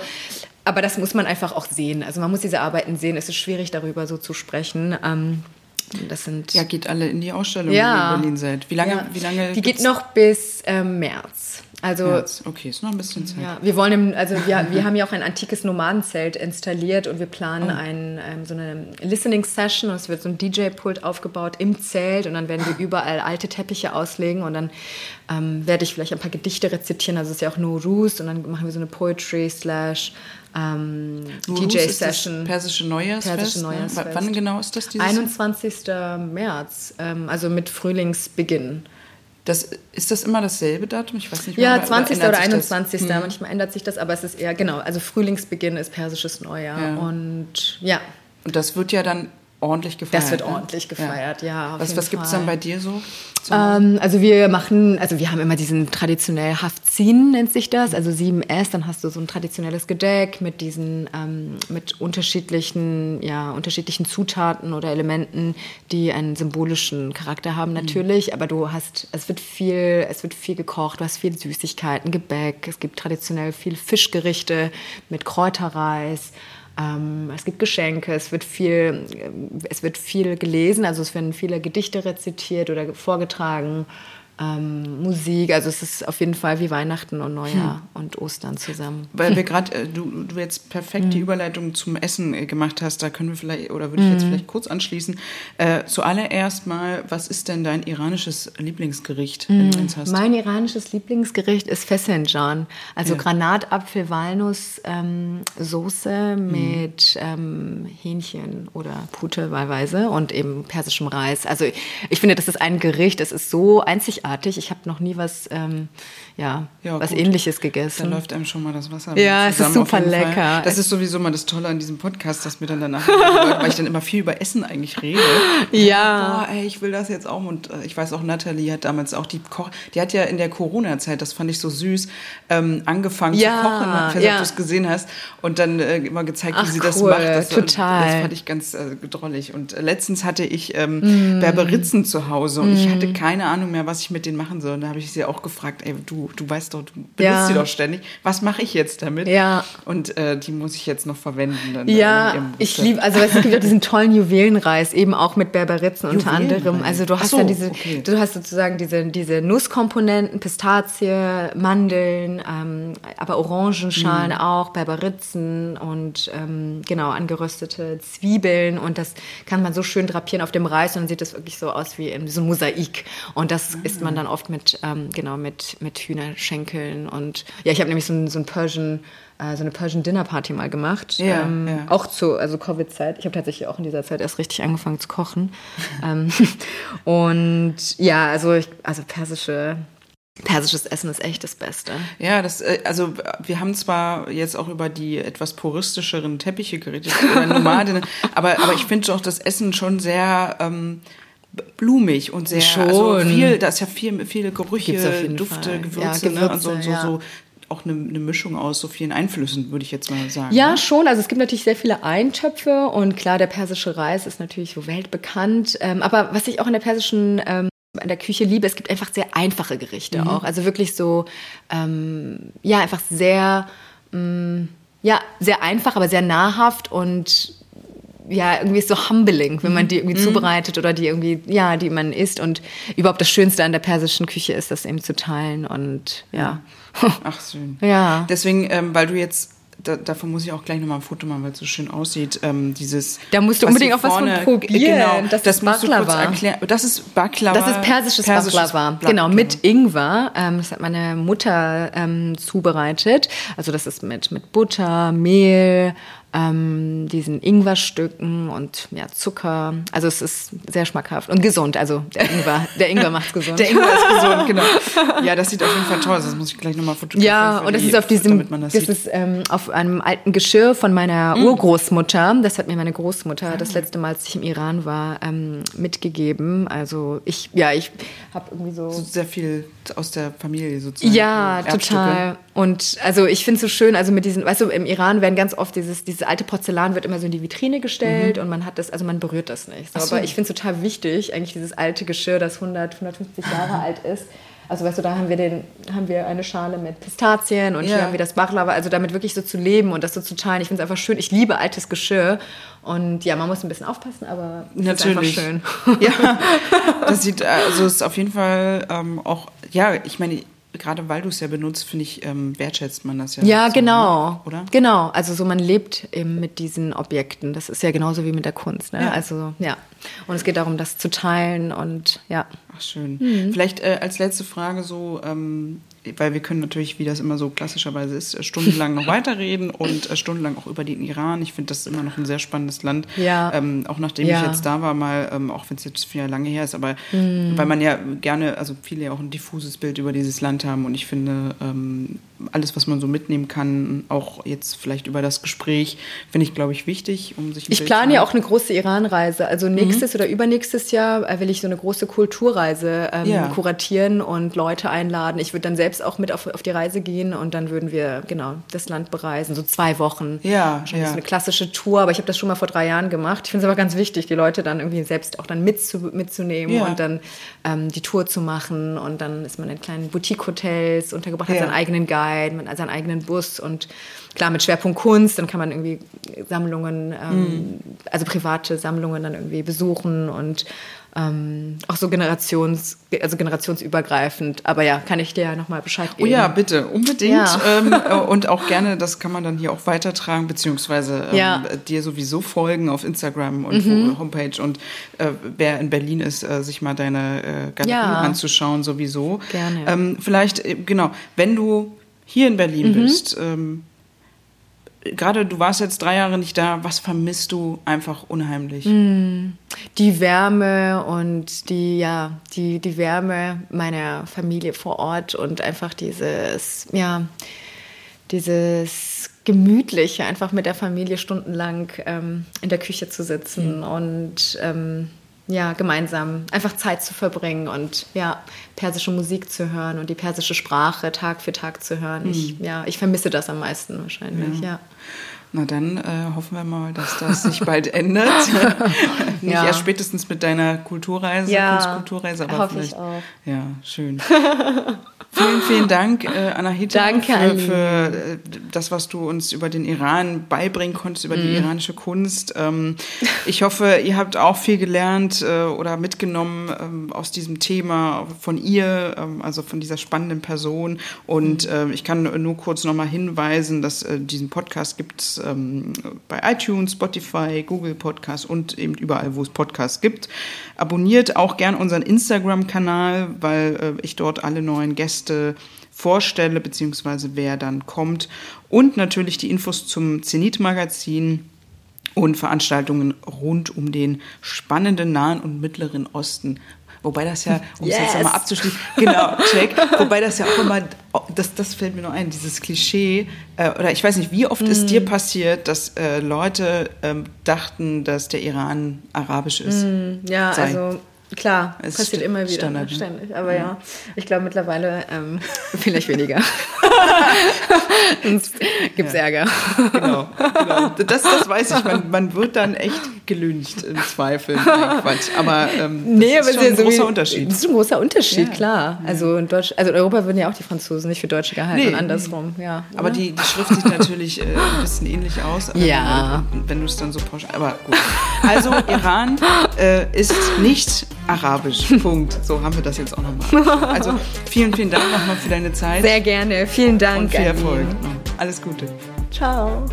aber das muss man einfach auch sehen. Also man muss diese Arbeiten sehen. Es ist schwierig, darüber so zu sprechen. Ähm, das sind ja, geht alle in die Ausstellung, ja, in Berlin seid. Wie lange? Ja. Wie lange die geht noch bis ähm, März. Also, März. okay, ist noch ein bisschen Zeit. Ja, wir wollen, im, also wir, wir haben ja auch ein antikes Nomadenzelt installiert und wir planen oh. ein, ähm, so eine Listening Session und es wird so ein DJ-Pult aufgebaut im Zelt und dann werden wir überall alte Teppiche auslegen und dann ähm, werde ich vielleicht ein paar Gedichte rezitieren, also es ist ja auch nur Rus und dann machen wir so eine Poetry slash ähm, DJ-Session. Persische Neujahrsfest. Persische ne? Neujahrsfest. Ne? Wann genau ist das? Dieses 21. März, ähm, also mit Frühlingsbeginn. Das, ist das immer dasselbe Datum? Ich weiß nicht mehr. Ja, 20. oder, oder 21. Hm. Manchmal ändert sich das, aber es ist eher, genau, also Frühlingsbeginn ist persisches Neujahr. Ja. Und ja. Und das wird ja dann ordentlich gefeiert. Das wird ne? ordentlich gefeiert, ja. ja was was gibt es dann bei dir so? Ähm, also wir machen, also wir haben immer diesen traditionell Haftzin nennt sich das, also 7S, dann hast du so ein traditionelles Gedeck mit diesen, ähm, mit unterschiedlichen, ja, unterschiedlichen Zutaten oder Elementen, die einen symbolischen Charakter haben mhm. natürlich, mhm. aber du hast, es wird viel, es wird viel gekocht, du hast viel Süßigkeiten, Gebäck, es gibt traditionell viel Fischgerichte mit Kräuterreis, ähm, es gibt Geschenke, es wird viel, es wird viel gelesen, also es werden viele Gedichte rezitiert oder vorgetragen ähm, Musik. Also es ist auf jeden Fall wie Weihnachten und Neujahr hm. und Ostern zusammen. Weil wir gerade, äh, du, du jetzt perfekt hm. die Überleitung zum Essen äh, gemacht hast, da können wir vielleicht, oder würde ich jetzt hm. vielleicht kurz anschließen. Äh, zuallererst mal, was ist denn dein iranisches Lieblingsgericht, wenn du hm. eins hast? Mein iranisches Lieblingsgericht ist Fesenjan, also ja. Granatapfel, Walnuss, ähm, Soße hm. mit ähm, Hähnchen oder Pute wahlweise und eben persischem Reis. Also ich finde, das ist ein Gericht, es ist so einzigartig einzigartig. Ich habe noch nie was, ähm, ja, ja, was gut. Ähnliches gegessen. Da läuft einem schon mal das Wasser. Ja, es ist super lecker. Fall. Das ist sowieso mal das Tolle an diesem Podcast, dass mir dann danach, weil ich dann immer viel über Essen eigentlich rede. Ja. Boah, ey, ich will das jetzt auch. Und äh, ich weiß auch, Natalie hat damals auch die Koch, die hat ja in der Corona-Zeit, das fand ich so süß, ähm, angefangen ja, zu kochen, falls ja. du es gesehen hast. Und dann äh, immer gezeigt, Ach, wie sie cool, das macht. Das, total. Das fand ich ganz äh, drollig. Und äh, letztens hatte ich ähm, mm. Berberitzen zu Hause und mm. ich hatte keine Ahnung mehr, was ich mit denen machen soll. Und da habe ich sie auch gefragt, ey, du, du weißt doch, du benutzt ja. sie doch ständig. Was mache ich jetzt damit? Ja. Und äh, die muss ich jetzt noch verwenden. Dann ja, ich liebe, also es gibt ja diesen tollen Juwelenreis, eben auch mit Berberitzen unter anderem. Also du hast so, dann diese, okay. du hast sozusagen diese, diese Nusskomponenten, Pistazie, Mandeln, ähm, aber Orangenschalen mhm. auch, Berberitzen und ähm, genau, angeröstete Zwiebeln. Und das kann man so schön drapieren auf dem Reis und dann sieht das wirklich so aus wie so ein Mosaik. Und das mhm. isst man dann oft mit, ähm, genau, mit, mit Hühnerschenkeln. Und ja, ich habe nämlich so ein, so ein Persian, äh, so eine Persian Dinner Party mal gemacht. Ja, ähm, ja. Auch zu, also Covid-Zeit. Ich habe tatsächlich auch in dieser Zeit erst richtig angefangen zu kochen. ähm, und ja, also, ich, also persische Persisches Essen ist echt das Beste. Ja, das, äh, also wir haben zwar jetzt auch über die etwas puristischeren Teppiche geredet oder Nomadinnen, aber, aber ich finde auch das Essen schon sehr ähm, blumig und sehr Schon. Also viel, da ist ja viel, viele Gerüche, Dufte, Fall. Gewürze, ja, Gewürze ne? und so, so, ja. so auch eine, eine, Mischung aus so vielen Einflüssen, würde ich jetzt mal sagen. Ja, ne? schon. Also es gibt natürlich sehr viele Eintöpfe und klar, der persische Reis ist natürlich so weltbekannt. Ähm, aber was ich auch in der persischen ähm, in der Küche liebe, es gibt einfach sehr einfache Gerichte mhm. auch. Also wirklich so, ähm, ja, einfach sehr, mh, mm, ja, sehr einfach, aber sehr nahrhaft und ja, irgendwie ist so humbling, wenn man mhm. die irgendwie mhm. zubereitet oder die irgendwie, ja, die man isst. Und überhaupt das Schönste an der persischen Küche ist, das eben zu teilen und ja. Ach, schön. Ja. Deswegen, ähm, weil du jetzt da, davon muss ich auch gleich nochmal ein Foto machen, weil es so schön aussieht. Ähm, dieses, da musst du unbedingt auch was von probieren. Genau, das, das ist Baklava. Das ist Baklava. Das ist persisches, persisches Baklava. Genau, mit Ingwer. Ähm, das hat meine Mutter ähm, zubereitet. Also das ist mit, mit Butter, Mehl, ähm, diesen Ingwerstücken und ja, Zucker. Also es ist sehr schmackhaft und gesund. Also der Ingwer, der Ingwer macht's gesund. der Ingwer ist gesund, genau. Ja, das sieht auf jeden Fall toll aus. Das muss ich gleich nochmal fotografieren. Ja, und das die, ist auf diesem, das, das ist ähm, auf einem alten Geschirr von meiner mm. Urgroßmutter. Das hat mir meine Großmutter ah. das letzte Mal, als ich im Iran war, ähm, mitgegeben. Also ich, ja, ich habe irgendwie so, so sehr viel aus der Familie sozusagen. Ja, total. Und also ich finde es so schön, also mit diesen, weißt du, im Iran werden ganz oft dieses, dieses alte Porzellan wird immer so in die Vitrine gestellt mhm. und man hat das, also man berührt das nicht. So. So. Aber ich finde es total wichtig, eigentlich dieses alte Geschirr, das 100, 150 Jahre alt ist. Also weißt du, da haben wir den, haben wir eine Schale mit Pistazien und ja. hier haben wir das Bachlava, also damit wirklich so zu leben und das so zu teilen. Ich finde es einfach schön. Ich liebe altes Geschirr und ja, man muss ein bisschen aufpassen, aber es ist einfach schön. Ja, das sieht, also ist auf jeden Fall ähm, auch, ja, ich meine, gerade weil du es ja benutzt, finde ich, ähm, wertschätzt man das ja. Ja, so, genau. Ne? Oder? Genau. Also so man lebt eben mit diesen Objekten. Das ist ja genauso wie mit der Kunst. Ne? Ja. Also ja. Und es geht darum, das zu teilen und ja. Ach schön. Mhm. Vielleicht äh, als letzte Frage so, ähm, weil wir können natürlich, wie das immer so klassischerweise ist, äh, stundenlang noch weiterreden und äh, stundenlang auch über den Iran. Ich finde das immer noch ein sehr spannendes Land. Ja. Ähm, auch nachdem Ja. ich jetzt da war, mal, ähm, auch wenn es jetzt viel lange her ist, aber weil man ja gerne, also viele ja auch ein diffuses Bild über dieses Land haben und ich finde, ähm, alles, was man so mitnehmen kann, auch jetzt vielleicht über das Gespräch, finde ich, glaube ich, wichtig, um sich Ich plane ja auch eine große Iran-Reise. Also nächstes oder übernächstes Jahr äh, will ich so eine große Kulturreise ähm, Ja. kuratieren und Leute einladen. Ich würde dann selbst auch mit auf, auf die Reise gehen und dann würden wir genau das Land bereisen. So zwei Wochen. Ja, Wahrscheinlich ja. so eine klassische Tour, aber ich habe das schon mal vor drei Jahren gemacht. Ich finde es aber ganz wichtig, die Leute dann irgendwie selbst auch dann mitzu, mitzunehmen Ja. und dann ähm, die Tour zu machen. Und dann ist man in kleinen Boutique-Hotels untergebracht, hat seinen eigenen Guide, man hat seinen eigenen Bus und klar mit Schwerpunkt Kunst, dann kann man irgendwie Sammlungen, ähm, also private Sammlungen dann irgendwie besuchen und ähm, auch so generations, also generationsübergreifend. Aber ja, kann ich dir ja nochmal Bescheid Oh geben. ja, bitte, unbedingt. Ja. Ähm, äh, und auch gerne, das kann man dann hier auch weitertragen, beziehungsweise ähm, Ja. dir sowieso folgen auf Instagram und wo- Homepage. Und äh, wer in Berlin ist, äh, sich mal deine äh, Galerie Ja. anzuschauen, sowieso. Gerne. Ähm, vielleicht, äh, genau, wenn du hier in Mhm. Berlin bist, ähm, gerade du warst jetzt drei Jahre nicht da, was vermisst du einfach unheimlich? Mhm. die Wärme und die, ja, die, die Wärme meiner Familie vor Ort und einfach dieses, ja, dieses Gemütliche, einfach mit der Familie stundenlang ähm, in der Küche zu sitzen und ähm, ja, gemeinsam einfach Zeit zu verbringen und ja, persische Musik zu hören und die persische Sprache Tag für Tag zu hören. Ich, ja, ich vermisse das am meisten wahrscheinlich, ja. Na dann äh, hoffen wir mal, dass das sich bald ändert. Nicht Ja. erst spätestens mit deiner Kulturreise, Ja, Kunstkulturreise, aber hoffe ich vielleicht. auch. Ja, schön. vielen, vielen Dank, äh, Anahita, Danke, für, für äh, das, was du uns über den Iran beibringen konntest, über Mhm. die iranische Kunst. Ähm, ich hoffe, ihr habt auch viel gelernt äh, oder mitgenommen ähm, aus diesem Thema von ihr, ähm, also von dieser spannenden Person. Und Mhm. äh, ich kann nur kurz nochmal hinweisen, dass äh, diesen Podcast gibt es ähm, bei iTunes, Spotify, Google Podcast und eben überall, wo es Podcasts gibt. Abonniert auch gern unseren Instagram-Kanal, weil äh, ich dort alle neuen Gäste vorstelle, beziehungsweise wer dann kommt. Und natürlich die Infos zum Zenit-Magazin und Veranstaltungen rund um den spannenden Nahen und Mittleren Osten. Wobei das ja, um es jetzt nochmal abzuschließen, genau, check, wobei das ja auch immer, das, das fällt mir noch ein, dieses Klischee, äh, oder ich weiß nicht, wie oft ist Mm. dir passiert, dass äh, Leute ähm, dachten, dass der Iran arabisch ist? Ja, Sei. also klar, Es passiert immer wieder, Standard, ne? ne? ständig. Aber ja, ich glaube mittlerweile ähm, vielleicht weniger. Sonst gibt's Ärger. Genau, genau. Das, das weiß ich, man, man wird dann echt gelüncht im Zweifel. Nein, Quatsch. Aber ähm, das ist schon ja ein so großer wie- Unterschied. Das ist ein großer Unterschied, Ja, klar. Also in Deutsch, also in Europa würden ja auch die Franzosen nicht für Deutsche gehalten Nee, und andersrum, ja. Aber die, die Schrift sieht natürlich äh, ein bisschen ähnlich aus. Ja. Wenn, wenn du es dann so pauschal. Aber gut. Also, Iran äh, ist nicht arabisch. Punkt. So haben wir das jetzt auch nochmal. Also, vielen, vielen Dank nochmal für deine Zeit. Sehr gerne. Vielen Dank. und viel. Erfolg. Alles Gute. Ciao.